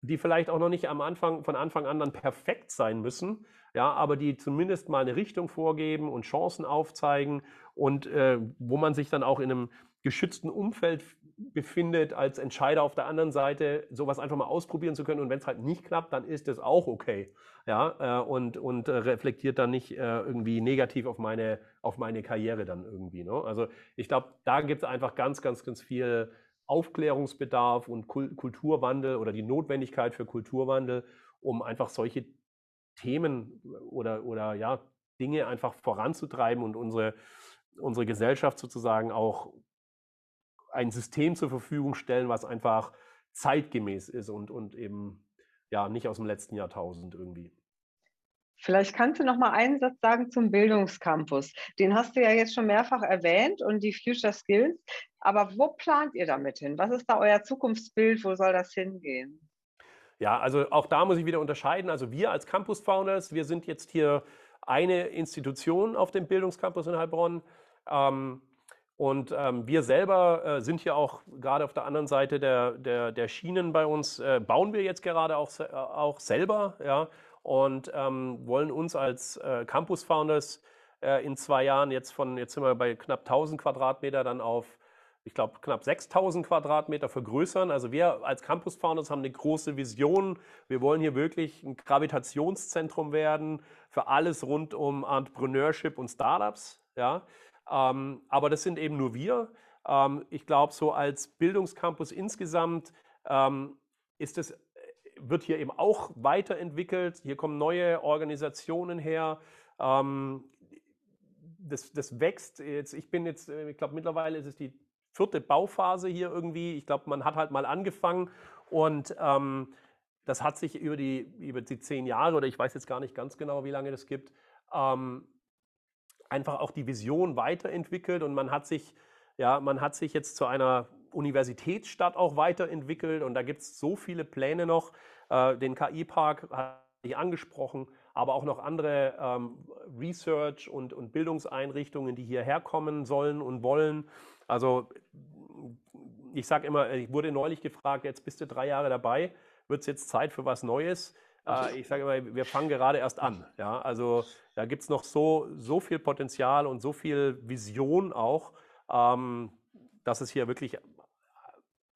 die vielleicht auch noch nicht am Anfang, von Anfang an dann perfekt sein müssen, ja, aber die zumindest mal eine Richtung vorgeben und Chancen aufzeigen und äh, wo man sich dann auch in einem geschützten Umfeld befindet, als Entscheider auf der anderen Seite, sowas einfach mal ausprobieren zu können. Und wenn es halt nicht klappt, dann ist es auch okay. Ja, äh, und, und äh, reflektiert dann nicht äh, irgendwie negativ auf meine, auf meine Karriere dann irgendwie. Ne? Also ich glaube, da gibt es einfach ganz, ganz, ganz viel Aufklärungsbedarf und Kulturwandel oder die Notwendigkeit für Kulturwandel, um einfach solche Themen oder, oder ja, Dinge einfach voranzutreiben und unsere, unsere Gesellschaft sozusagen auch ein System zur Verfügung stellen, was einfach zeitgemäß ist und, und eben ja nicht aus dem letzten Jahrtausend irgendwie. Vielleicht kannst du noch mal einen Satz sagen zum Bildungscampus. Den hast du ja jetzt schon mehrfach erwähnt und die Future Skills. Aber wo plant ihr damit hin? Was ist da euer Zukunftsbild? Wo soll das hingehen? Ja, also auch da muss ich wieder unterscheiden. Also wir als Campus Founders, wir sind jetzt hier eine Institution auf dem Bildungscampus in Heilbronn. Ähm, und ähm, wir selber äh, sind hier auch gerade auf der anderen Seite der, der, der Schienen bei uns, äh, bauen wir jetzt gerade auch, äh, auch selber ja, und ähm, wollen uns als äh, Campus Founders äh, in zwei Jahren jetzt von, jetzt sind wir bei knapp 1000 Quadratmeter dann auf ich glaube, knapp 6000 Quadratmeter vergrößern. Also wir als Campus Founders haben eine große Vision. Wir wollen hier wirklich ein Gravitationszentrum werden für alles rund um Entrepreneurship und Startups. Ja? Ähm, aber das sind eben nur wir. Ähm, ich glaube, so als Bildungscampus insgesamt ähm, ist es, wird hier eben auch weiterentwickelt. Hier kommen neue Organisationen her. Ähm, das, das wächst jetzt. Ich bin jetzt, äh, ich glaube, mittlerweile ist es die vierte Bauphase hier irgendwie. Ich glaube, man hat halt mal angefangen und ähm, das hat sich über die, über die zehn Jahre oder ich weiß jetzt gar nicht ganz genau, wie lange das gibt, ähm, einfach auch die Vision weiterentwickelt und man hat sich, ja, man hat sich jetzt zu einer Universitätsstadt auch weiterentwickelt und da gibt es so viele Pläne noch. Äh, den KI-Park hatte ich angesprochen, aber auch noch andere ähm, Research- und, und Bildungseinrichtungen, die hierher kommen sollen und wollen. Also ich sage immer, ich wurde neulich gefragt, jetzt bist du drei Jahre dabei, wird es jetzt Zeit für was Neues? Äh, ich sage immer, wir fangen gerade erst an. Ja? Also da gibt es noch so, so viel Potenzial und so viel Vision auch. Ähm, dass es hier wirklich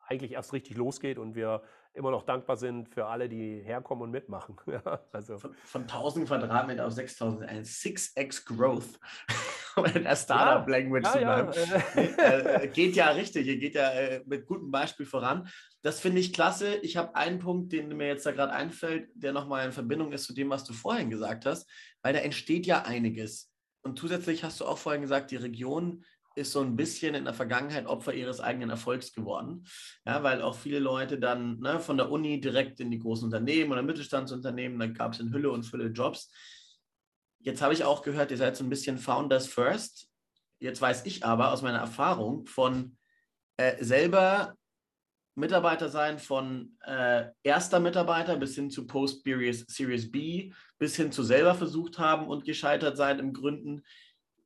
eigentlich erst richtig losgeht und wir immer noch dankbar sind für alle, die herkommen und mitmachen. Ja, also. Von, von 1000 Quadratmeter auf 6000, ein 6x Growth, in der Startup-Language ja, zu bleiben. Ja, äh, äh, geht ja richtig, ihr geht ja äh, mit gutem Beispiel voran. Das finde ich klasse. Ich habe einen Punkt, den mir jetzt da gerade einfällt, der nochmal in Verbindung ist zu dem, was du vorhin gesagt hast, weil da entsteht ja einiges. Und zusätzlich hast du auch vorhin gesagt, die Region ist so ein bisschen in der Vergangenheit Opfer ihres eigenen Erfolgs geworden. Ja, weil auch viele Leute dann ne, von der Uni direkt in die großen Unternehmen oder Mittelstandsunternehmen, da gab es in Hülle und Fülle Jobs. Jetzt habe ich auch gehört, ihr seid so ein bisschen Founders First. Jetzt weiß ich aber aus meiner Erfahrung von äh, selber Mitarbeiter sein, von äh, erster Mitarbeiter bis hin zu Post-Series B, bis hin zu selber versucht haben und gescheitert sein im Gründen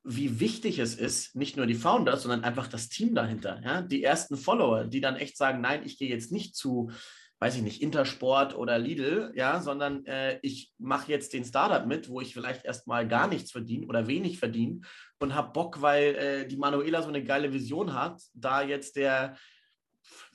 wie wichtig es ist, nicht nur die Founders, sondern einfach das Team dahinter. Ja? Die ersten Follower, die dann echt sagen, nein, ich gehe jetzt nicht zu, weiß ich nicht, Intersport oder Lidl, ja, sondern äh, ich mache jetzt den Startup mit, wo ich vielleicht erstmal gar nichts verdiene oder wenig verdiene und habe Bock, weil äh, die Manuela so eine geile Vision hat, da jetzt der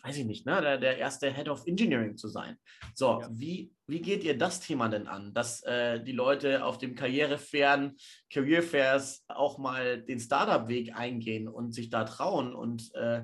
weiß ich nicht, ne, der, der erste Head of Engineering zu sein. So, ja. wie, wie geht ihr das Thema denn an, dass äh, die Leute auf dem Karrierefairen, Career Fairs auch mal den Startup-Weg eingehen und sich da trauen und äh,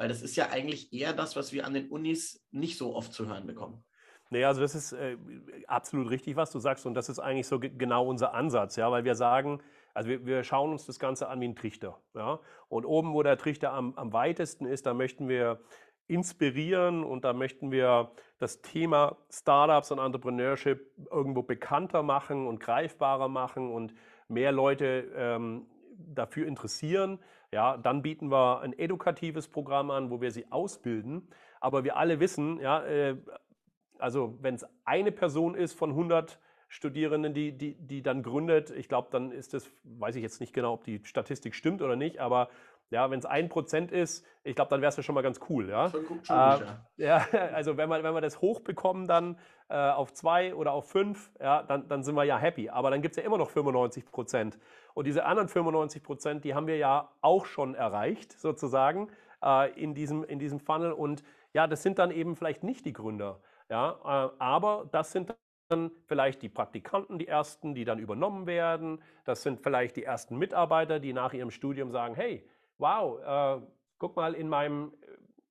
weil das ist ja eigentlich eher das, was wir an den Unis nicht so oft zu hören bekommen. Nee, also das ist äh, absolut richtig, was du sagst. Und das ist eigentlich so genau unser Ansatz, ja, weil wir sagen, also wir, wir, schauen uns das Ganze an wie ein Trichter, ja, und oben, wo der Trichter am, am weitesten ist, da möchten wir inspirieren und da möchten wir das Thema Startups und Entrepreneurship irgendwo bekannter machen und greifbarer machen und mehr Leute ähm, dafür interessieren. Ja, dann bieten wir ein edukatives Programm an, wo wir sie ausbilden. Aber wir alle wissen, ja, äh, also wenn es eine Person ist von 100 Studierenden, die, die, die dann gründet, ich glaube, dann ist das, weiß ich jetzt nicht genau, ob die Statistik stimmt oder nicht, aber ja, wenn es ein Prozent ist, ich glaube, dann wäre es ja schon mal ganz cool. Ja, schon, schon äh, gut, ja. ja. also wenn wir, wenn wir das hochbekommen dann äh, auf zwei oder auf fünf, ja, dann, dann sind wir ja happy. Aber dann gibt es ja immer noch 95 Prozent. Und diese anderen 95 Prozent, die haben wir ja auch schon erreicht, sozusagen, äh, in, diesem, in diesem Funnel. Und ja, das sind dann eben vielleicht nicht die Gründer. Ja, äh, aber das sind dann vielleicht die Praktikanten, die ersten, die dann übernommen werden. Das sind vielleicht die ersten Mitarbeiter, die nach ihrem Studium sagen, hey, wow, äh, guck mal, in meinem,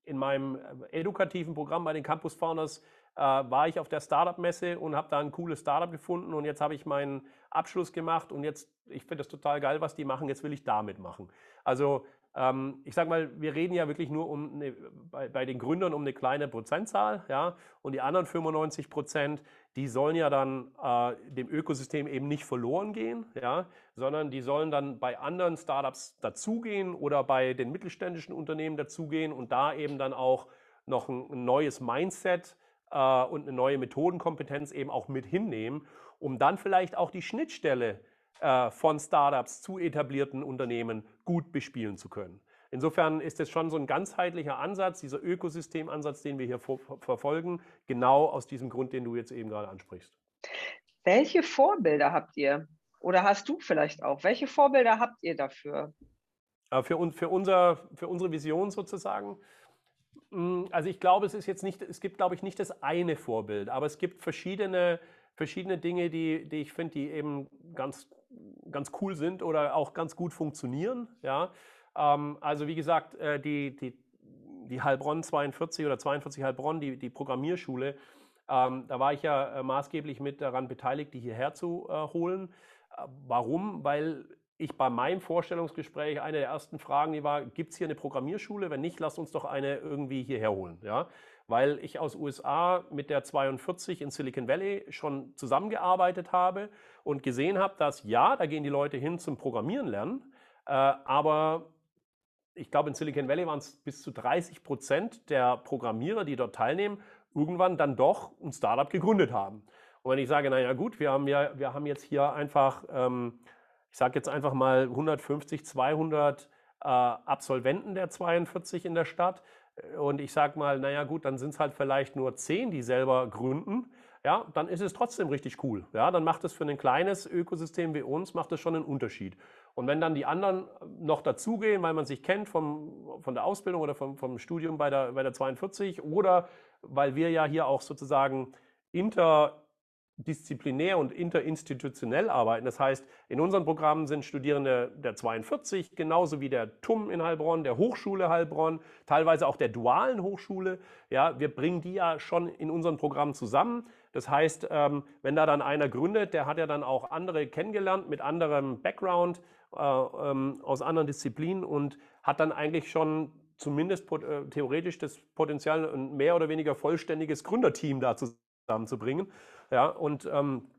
in meinem äh, edukativen Programm bei den Campus Founders äh, war ich auf der Startup-Messe und habe da ein cooles Startup gefunden und jetzt habe ich meinen Abschluss gemacht und jetzt, ich finde das total geil, was die machen, jetzt will ich damit machen. Also ähm, ich sage mal, wir reden ja wirklich nur um eine, bei, bei, den Gründern um eine kleine Prozentzahl, ja, und die anderen 95 Prozent, die sollen ja dann äh, dem Ökosystem eben nicht verloren gehen, ja, sondern die sollen dann bei anderen Startups dazugehen oder bei den mittelständischen Unternehmen dazugehen und da eben dann auch noch ein, ein neues Mindset äh, und eine neue Methodenkompetenz eben auch mit hinnehmen, um dann vielleicht auch die Schnittstelle äh, von Startups zu etablierten Unternehmen gut bespielen zu können. Insofern ist es schon so ein ganzheitlicher Ansatz, dieser Ökosystemansatz, den wir hier verfolgen, genau aus diesem Grund, den du jetzt eben gerade ansprichst. Welche Vorbilder habt ihr? Oder hast du vielleicht auch? Welche Vorbilder habt ihr dafür? Äh, für, für, unser, für unsere Vision sozusagen. Hm, also ich glaube, es ist jetzt nicht, es gibt, glaube ich, nicht das eine Vorbild, aber es gibt verschiedene, verschiedene Dinge, die, die ich finde, die eben ganz ganz cool sind oder auch ganz gut funktionieren. Ja? Ähm, also wie gesagt, äh, die, die, die Heilbronn 42 oder 42 Heilbronn, die, die Programmierschule, ähm, da war ich ja äh, maßgeblich mit daran beteiligt, die hierher zu äh, holen. Äh, warum? Weil ich bei meinem Vorstellungsgespräch eine der ersten Fragen, die war, gibt es hier eine Programmierschule? Wenn nicht, lasst uns doch eine irgendwie hierher holen. Ja? Weil ich aus USA mit der 42 in Silicon Valley schon zusammengearbeitet habe und gesehen habe, dass ja, da gehen die Leute hin zum Programmieren lernen, äh, aber ich glaube, in Silicon Valley waren es bis zu 30 Prozent der Programmierer, die dort teilnehmen, irgendwann dann doch ein Startup gegründet haben. Und wenn ich sage, naja gut, wir haben, ja, wir haben jetzt hier einfach, ähm, ich sage jetzt einfach mal 150, 200 äh, Absolventen der 42 in der Stadt. Und ich sage mal, naja gut, dann sind es halt vielleicht nur 10, die selber gründen. ja, dann ist es trotzdem richtig cool. Ja, dann macht es für ein kleines Ökosystem wie uns, macht es schon einen Unterschied. Und wenn dann die anderen noch dazugehen, weil man sich kennt vom, von der Ausbildung oder vom, vom Studium bei der, bei der 42 oder weil wir ja hier auch sozusagen inter disziplinär und interinstitutionell arbeiten. Das heißt, in unseren Programmen sind Studierende der 42, genauso wie der TUM in Heilbronn, der Hochschule Heilbronn, teilweise auch der dualen Hochschule. Ja, wir bringen die ja schon in unseren Programmen zusammen. Das heißt, ähm, wenn da dann einer gründet, der hat ja dann auch andere kennengelernt mit anderem Background äh, ähm, aus anderen Disziplinen und hat dann eigentlich schon zumindest äh, theoretisch das Potenzial, ein mehr oder weniger vollständiges Gründerteam da zusammenzubringen. Ja, und, ähm,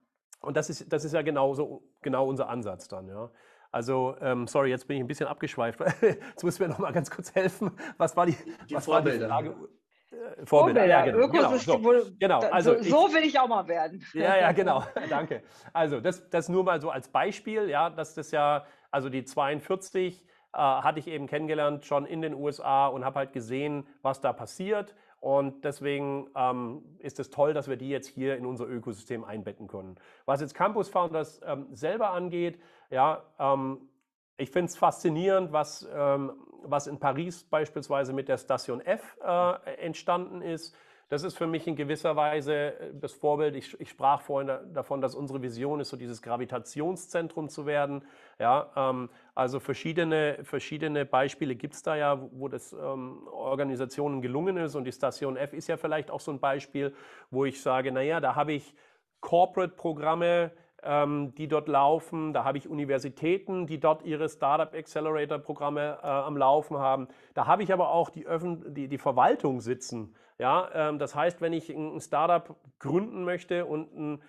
und das ist, das ist ja genau, so, genau unser Ansatz dann. Ja. Also, ähm, sorry, jetzt bin ich ein bisschen abgeschweift. jetzt müssen wir noch mal ganz kurz helfen. Was war die, die was Vorbilder? War die Frage? Äh, Vorbilder, ja, genau. genau, so. genau. Also so, so, will ich auch mal werden. Ja, ja, genau. Danke. Also, das, das nur mal so als Beispiel, ja, dass das ja, also die 42 äh, hatte ich eben kennengelernt schon in den USA und habe halt gesehen, was da passiert. Und deswegen ähm, ist es toll, dass wir die jetzt hier in unser Ökosystem einbetten können. Was jetzt Campus Founders ähm, selber angeht, ja, ähm, ich finde es faszinierend, was, ähm, was in Paris beispielsweise mit der Station F äh, entstanden ist. Das ist für mich in gewisser Weise äh, das Vorbild. Ich, ich sprach vorhin da, davon, dass unsere Vision ist, so dieses Gravitationszentrum zu werden. Ja, ähm, also verschiedene, verschiedene Beispiele gibt es da ja, wo das ähm, Organisationen gelungen ist. Und die Station F ist ja vielleicht auch so ein Beispiel, wo ich sage, naja, da habe ich Corporate-Programme, ähm, die dort laufen. Da habe ich Universitäten, die dort ihre Startup Accelerator Programme äh, am Laufen haben. Da habe ich aber auch die, Öffn die, die Verwaltung sitzen. Ja, ähm, das heißt, wenn ich ein Startup gründen möchte und einen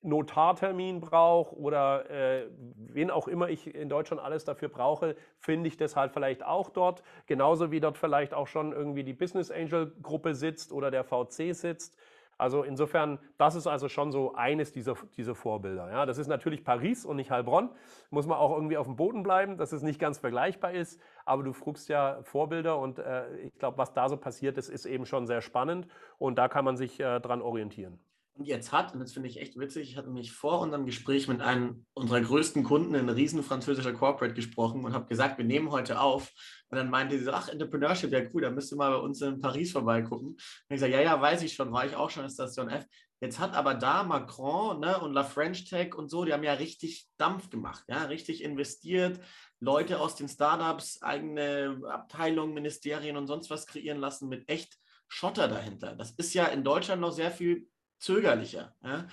Notartermin brauche oder äh, wen auch immer ich in Deutschland alles dafür brauche, finde ich das halt vielleicht auch dort. Genauso wie dort vielleicht auch schon irgendwie die Business Angel Gruppe sitzt oder der VC sitzt. Also insofern, das ist also schon so eines dieser, dieser Vorbilder. Ja, das ist natürlich Paris und nicht Heilbronn. Muss man auch irgendwie auf dem Boden bleiben, dass es nicht ganz vergleichbar ist. Aber du fragst ja Vorbilder und äh, ich glaube, was da so passiert ist, ist eben schon sehr spannend und da kann man sich äh, dran orientieren. Jetzt hat, und das finde ich echt witzig, ich hatte mich vor unserem Gespräch mit einem unserer größten Kunden, ein riesen französischer Corporate, gesprochen und habe gesagt, wir nehmen heute auf. Und dann meinte sie so, ach, Entrepreneurship, ja cool, da müsst ihr mal bei uns in Paris vorbeigucken. Und ich sage, ja, ja, weiß ich schon, war ich auch schon in Station F. Jetzt hat aber da Macron ne, und La French Tech und so, die haben ja richtig Dampf gemacht, ja, richtig investiert, Leute aus den Startups, eigene Abteilungen, Ministerien und sonst was kreieren lassen mit echt Schotter dahinter. Das ist ja in Deutschland noch sehr viel zögerlicher. Ja?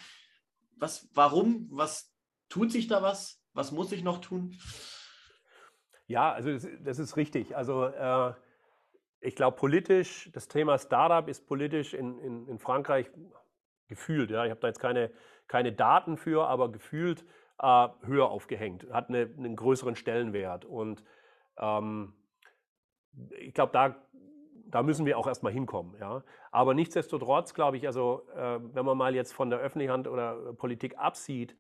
Was, warum? Was tut sich da was? Was muss ich noch tun? Ja, also das, das ist richtig. Also äh, ich glaube, politisch, das Thema Startup ist politisch in, in, in Frankreich gefühlt, ja, ich habe da jetzt keine, keine Daten für, aber gefühlt äh, höher aufgehängt, hat eine, einen größeren Stellenwert. Und ähm, ich glaube, da da müssen wir auch erstmal hinkommen. Ja. Aber nichtsdestotrotz glaube ich, also äh, wenn man mal jetzt von der öffentlichen Hand oder Politik absieht,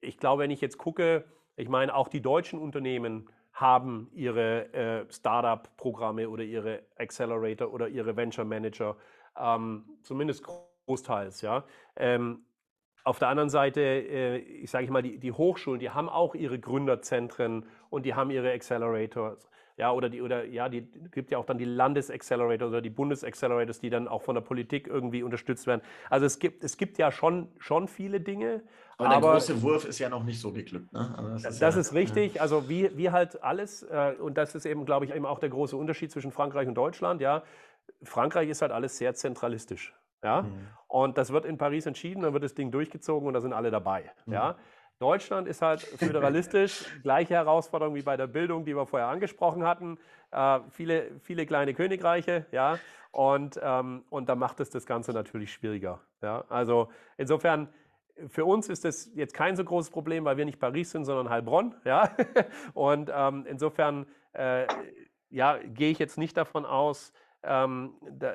ich glaube, wenn ich jetzt gucke, ich meine, auch die deutschen Unternehmen haben ihre äh, Startup-Programme oder ihre Accelerator oder ihre Venture Manager, ähm, zumindest großteils, ja. Ähm, auf der anderen Seite, äh, ich sage ich mal, die, die Hochschulen, die haben auch ihre Gründerzentren und die haben ihre Accelerators. Ja, oder die, oder ja, die gibt ja auch dann die Landesaccelerator oder die Bundesaccelerators, die dann auch von der Politik irgendwie unterstützt werden. Also es gibt, es gibt ja schon, schon viele Dinge. Aber, aber der große Wurf ist ja noch nicht so geglückt. Ne? Also das, ist, das ja, ist, richtig. Ja. Also wie, wie halt alles, äh, und das ist eben, glaube ich, eben auch der große Unterschied zwischen Frankreich und Deutschland. Ja, Frankreich ist halt alles sehr zentralistisch. Ja, mhm. und das wird in Paris entschieden, dann wird das Ding durchgezogen und da sind alle dabei. Mhm. Ja, Deutschland ist halt föderalistisch, gleiche Herausforderung wie bei der Bildung, die wir vorher angesprochen hatten. Äh, viele, viele kleine Königreiche, ja, und, ähm, und da macht es das Ganze natürlich schwieriger. Ja? Also insofern, für uns ist das jetzt kein so großes Problem, weil wir nicht Paris sind, sondern Heilbronn, ja, und ähm, insofern, äh, ja, gehe ich jetzt nicht davon aus, ähm, da,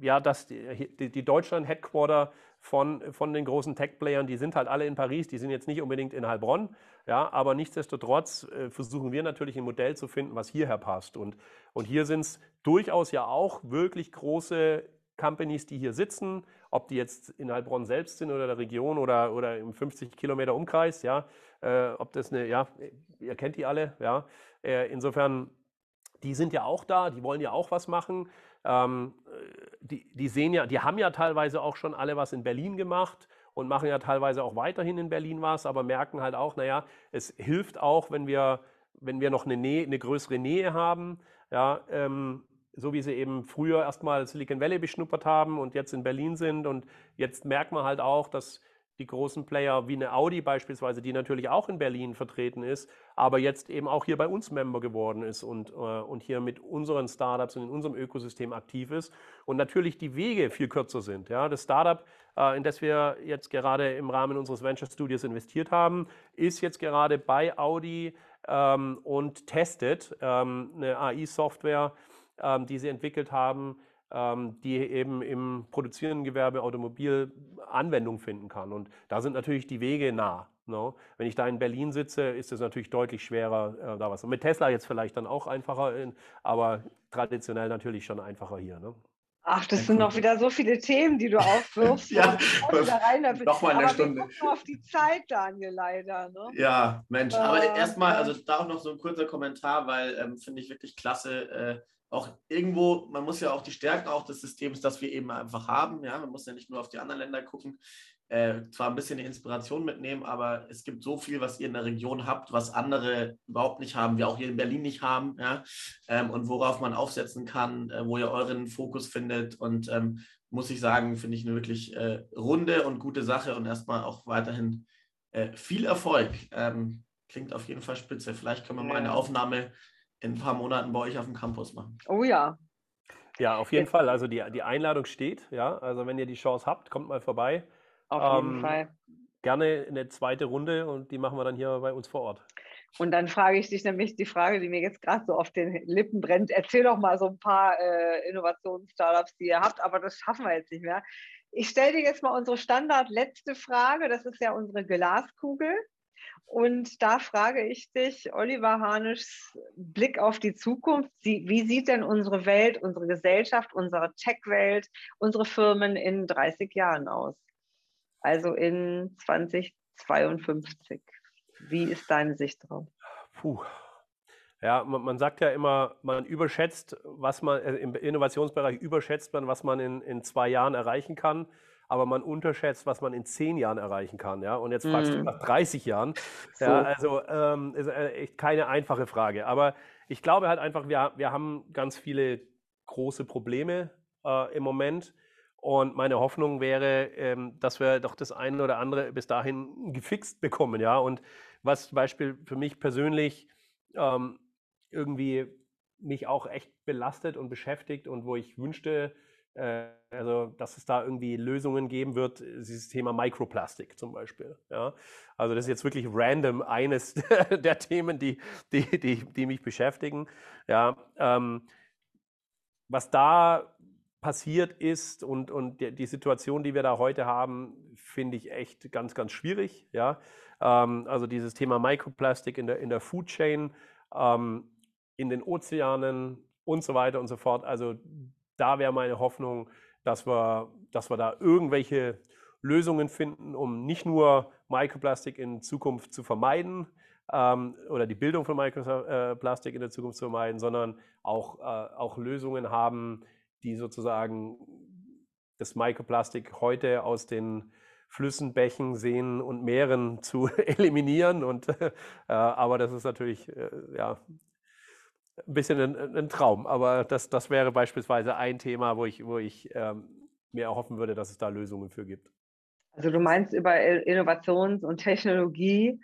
ja, dass die, die, die Deutschland-Headquarter von, von den großen Tech-Playern, die sind halt alle in Paris, die sind jetzt nicht unbedingt in Heilbronn, ja, aber nichtsdestotrotz äh, versuchen wir natürlich ein Modell zu finden, was hierher passt. Und, und hier sind es durchaus ja auch wirklich große Companies, die hier sitzen, ob die jetzt in Heilbronn selbst sind oder der Region oder, oder im 50 Kilometer Umkreis, ja, äh, ob das eine, ja, ihr kennt die alle, ja. Äh, insofern, die sind ja auch da, die wollen ja auch was machen. Ähm, die, die sehen ja, die haben ja teilweise auch schon alle was in Berlin gemacht und machen ja teilweise auch weiterhin in Berlin was, aber merken halt auch, naja, es hilft auch, wenn wir, wenn wir noch eine, Nähe, eine größere Nähe haben, ja, ähm, so wie sie eben früher erstmal Silicon Valley beschnuppert haben und jetzt in Berlin sind. Und jetzt merkt man halt auch, dass die großen Player wie eine Audi beispielsweise, die natürlich auch in Berlin vertreten ist, aber jetzt eben auch hier bei uns Member geworden ist und, äh, und hier mit unseren Startups und in unserem Ökosystem aktiv ist und natürlich die Wege viel kürzer sind. Ja, das Startup, äh, in das wir jetzt gerade im Rahmen unseres Venture Studios investiert haben, ist jetzt gerade bei Audi ähm, und testet ähm, eine AI-Software, ähm, die sie entwickelt haben, die eben im produzierenden Gewerbe Automobil Anwendung finden kann. Und da sind natürlich die Wege nah. No? Ne? Wenn ich da in Berlin sitze, ist es natürlich deutlich schwerer, äh, da was. Und mit Tesla jetzt vielleicht dann auch einfacher, in, aber traditionell natürlich schon einfacher hier. Ne? Ach, das sind noch wieder so viele Themen, die du aufwirfst. ja, noch mal eine Stunde. Wir auf die Zeit, Daniel, leider. Ne? Ja, Mensch. Äh, aber erstmal, also da auch noch so ein kurzer Kommentar, weil ähm, finde ich wirklich klasse. Äh, auch irgendwo, man muss ja auch die Stärken auch des Systems, das wir eben einfach haben. Ja, man muss ja nicht nur auf die anderen Länder gucken, äh, zwar ein bisschen die Inspiration mitnehmen, aber es gibt so viel, was ihr in der Region habt, was andere überhaupt nicht haben, wir auch hier in Berlin nicht haben, ja, ähm, und worauf man aufsetzen kann, äh, wo ihr euren Fokus findet. Und ähm, muss ich sagen, finde ich eine wirklich äh, runde und gute Sache und erstmal auch weiterhin äh, viel Erfolg. Ähm, klingt auf jeden Fall spitze. Vielleicht können wir mal eine Aufnahme in ein paar Monaten bei euch auf dem Campus machen. Oh ja. Ja, auf jeden Fall. Also die, die Einladung steht. Ja, also wenn ihr die Chance habt, kommt mal vorbei. Auf jeden ähm, Fall. Gerne eine zweite Runde und die machen wir dann hier bei uns vor Ort. Und dann frage ich dich nämlich die Frage, die mir jetzt gerade so auf den Lippen brennt. Erzähl doch mal so ein paar äh, Innovations-Startups, die ihr habt, aber das schaffen wir jetzt nicht mehr. Ich stelle dir jetzt mal unsere Standard letzte Frage. Das ist ja unsere Glaskugel. Und da frage ich dich, Oliver Hanischs Blick auf die Zukunft. Wie sieht denn unsere Welt, unsere Gesellschaft, unsere Tech-Welt, unsere Firmen in 30 Jahren aus? Also in 2052. Wie ist deine Sicht drauf? Puh. Ja, man, man, sagt ja immer, man überschätzt, was man äh, im Innovationsbereich überschätzt man, was man in, in zwei Jahren erreichen kann aber man unterschätzt, was man in zehn Jahren erreichen kann. Ja? Und jetzt fragst mm. du mhm. nach 30 Jahren. So. Ja, also ähm, ist äh, echt keine einfache Frage. Aber ich glaube halt einfach, wir, wir haben ganz viele große Probleme äh, im Moment. Und meine Hoffnung wäre, ähm, dass wir doch das eine oder andere bis dahin gefixt bekommen. Ja? Und was zum Beispiel für mich persönlich ähm, irgendwie mich auch echt belastet und beschäftigt und wo ich wünschte, also, dass es da irgendwie Lösungen geben wird, dieses Thema Mikroplastik zum Beispiel. Ja? Also das ist jetzt wirklich random eines der Themen, die, die, die, die mich beschäftigen. Ja, ähm, was da passiert ist und, und die, die, Situation, die wir da heute haben, finde ich echt ganz, ganz schwierig. Ja? Ähm, also dieses Thema Mikroplastik in der, in der Food Chain, ähm, in den Ozeanen und so weiter und so fort. Also da wäre meine Hoffnung, dass wir, dass wir da irgendwelche Lösungen finden, um nicht nur Mikroplastik in Zukunft zu vermeiden ähm, oder die Bildung von Mikroplastik in der Zukunft zu vermeiden, sondern auch, äh, auch Lösungen haben, die sozusagen das Mikroplastik heute aus den Flüssen, Bächen, Seen und Meeren zu eliminieren. Und, äh, aber das ist natürlich äh, ja, ein bisschen ein, ein, Traum, aber das, das wäre beispielsweise ein Thema, wo ich, wo ich ähm, mir erhoffen würde, dass es da Lösungen für gibt. Also du meinst über Innovations- und Technologie,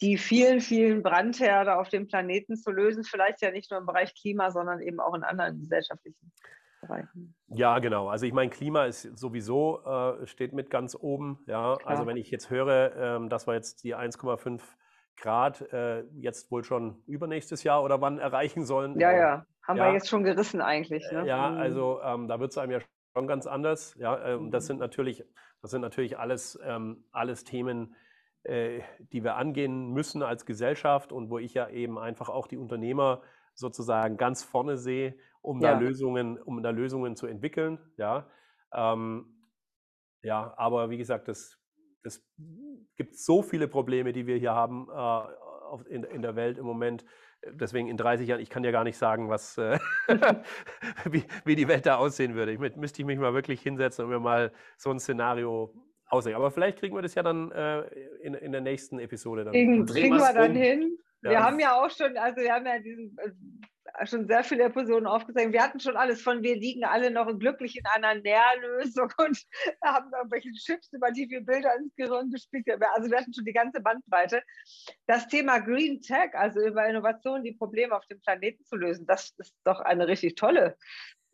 die vielen, vielen Brandherde auf dem Planeten zu lösen, vielleicht ja nicht nur im Bereich Klima, sondern eben auch in anderen gesellschaftlichen Bereichen. Ja, genau. Also ich meine, Klima ist sowieso, äh, steht mit ganz oben. Ja, Klar. also wenn ich jetzt höre, ähm, dass wir jetzt die 1,5 Grad äh, jetzt wohl schon übernächstes Jahr oder wann erreichen sollen. Ja, ja, haben ja. wir jetzt schon gerissen eigentlich. Ne? Ja, mhm. also ähm, da wird es einem ja schon ganz anders. Ja, ähm, das mhm. sind natürlich, das sind natürlich alles, ähm, alles Themen, äh, die wir angehen müssen als Gesellschaft und wo ich ja eben einfach auch die Unternehmer sozusagen ganz vorne sehe, um ja. da Lösungen, um da Lösungen zu entwickeln. Ja. Ähm, ja, aber wie gesagt, das, das gibt so viele Probleme, die wir hier haben äh, auf, in, in der Welt im Moment. Deswegen in 30 Jahren, ich kann ja gar nicht sagen, was, äh, wie, wie die Welt da aussehen würde. Ich müsste ich mich mal wirklich hinsetzen und mir mal so ein Szenario aussehen. Aber vielleicht kriegen wir das ja dann äh, in, in der nächsten Episode. Dann. Kriegen, kriegen wir dann um. hin. Ja. Wir haben ja auch schon, also wir haben ja diesen äh, schon sehr viele Episoden aufgezeigt. Wir hatten schon alles von wir liegen alle noch glücklich in einer Nährlösung und haben irgendwelche Chips, über die wir Bilder ins Gehirn gespielt haben. Also wir hatten schon die ganze Bandbreite. Das Thema Green Tech, also über Innovationen, die Probleme auf dem Planeten zu lösen, das ist doch eine richtig tolle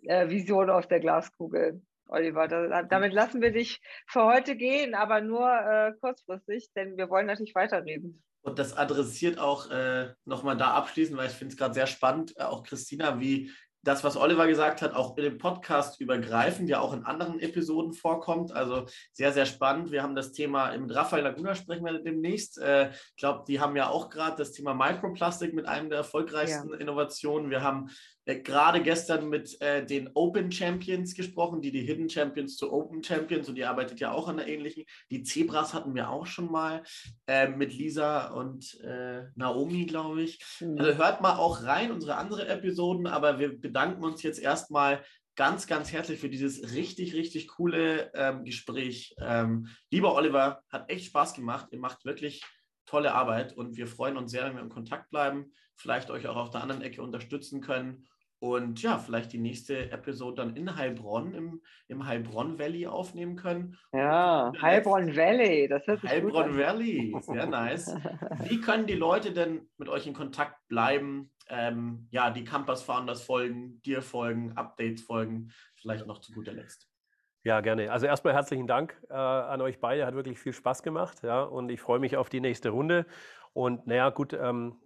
äh, Vision aus der Glaskugel. Oliver. Da, damit lassen wir dich für heute gehen, aber nur äh, kurzfristig, denn wir wollen natürlich weiterreden. Und das adressiert auch äh, nochmal da abschließend, weil ich finde es gerade sehr spannend, äh, auch Christina, wie das, was Oliver gesagt hat, auch in dem Podcast übergreifend, ja auch in anderen Episoden vorkommt. Also sehr, sehr spannend. Wir haben das Thema, mit Raphael Laguna sprechen wir demnächst. Äh, ich glaube, die haben ja auch gerade das Thema Microplastik mit einem der erfolgreichsten ja. Innovationen. Wir haben gerade gestern mit äh, den Open Champions gesprochen, die die Hidden Champions zu Open Champions und die arbeitet ja auch an der ähnlichen. Die Zebras hatten wir auch schon mal äh, mit Lisa und äh, Naomi, glaube ich. Mhm. Also hört mal auch rein, unsere andere Episoden, aber wir bedanken uns jetzt erstmal ganz, ganz herzlich für dieses richtig, richtig coole ähm, Gespräch. Ähm, lieber Oliver, hat echt Spaß gemacht. Ihr macht wirklich tolle Arbeit und wir freuen uns sehr, wenn wir in Kontakt bleiben, vielleicht euch auch auf der anderen Ecke unterstützen können und ja, vielleicht die nächste Episode dann in Heilbronn, im, im Heilbronn Valley aufnehmen können. Ja, Heilbronn Valley, das hört sich Heilbronn Valley, sehr nice. Wie können die Leute denn mit euch in Kontakt bleiben? Ähm, ja, die Campus Founders folgen, dir folgen, Updates folgen, vielleicht noch zu guter Letzt. Ja, gerne. Also erstmal herzlichen Dank äh, an euch beide. Hat wirklich viel Spaß gemacht. Ja, und ich freue mich auf die nächste Runde. Und naja, gut, ähm,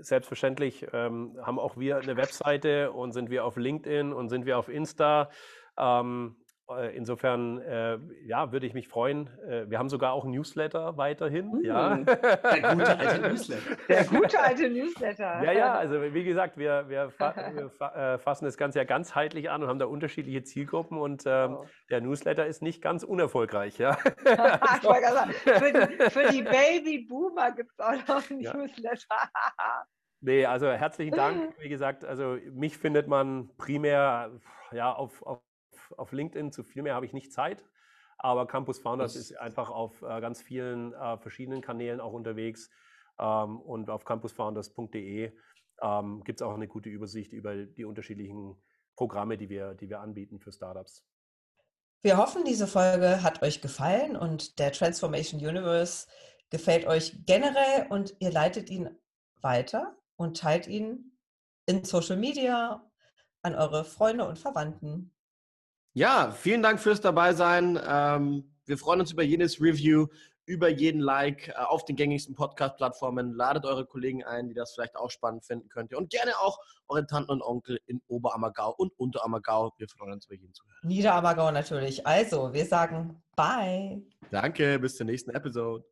selbstverständlich ähm, haben auch wir eine Webseite und sind wir auf LinkedIn und sind wir auf Insta. Ähm, äh, insofern, äh, ja, würde ich mich freuen. Äh, wir haben sogar auch ein Newsletter weiterhin. Mm. Ja. Der gute alte Newsletter. Der gute alte Newsletter. Ja, ja, also wie gesagt, wir, wir, fa wir fa äh, fassen das Ganze ja ganzheitlich an und haben da unterschiedliche Zielgruppen und ähm, oh. der Newsletter ist nicht ganz unerfolgreich. Ja. sagen, für, die, für die Babyboomer gibt es auch noch einen ja. Newsletter. Nee, also herzlichen Dank. Wie gesagt, also mich findet man primär ja, auf, auf auf LinkedIn, zu viel mehr habe ich nicht Zeit. Aber Campus Founders das ist einfach auf äh, ganz vielen äh, verschiedenen Kanälen auch unterwegs. Ähm, und auf campusfounders.de ähm, gibt es auch eine gute Übersicht über die unterschiedlichen Programme, die wir, die wir anbieten für Startups. Wir hoffen, diese Folge hat euch gefallen und der Transformation Universe gefällt euch generell und ihr leitet ihn weiter und teilt ihn in Social Media an eure Freunde und Verwandten. Ja, vielen Dank fürs Dabeisein. Ähm, wir freuen uns über jedes Review, über jeden Like äh, auf den gängigsten Podcast-Plattformen. Ladet eure Kollegen ein, die das vielleicht auch spannend finden könnt. Und gerne auch eure Tanten und Onkel in Oberammergau und Unterammergau. Wir freuen uns über jeden Zuhörer. Niederammergau natürlich. Also, wir sagen Bye. Danke, bis zur nächsten Episode.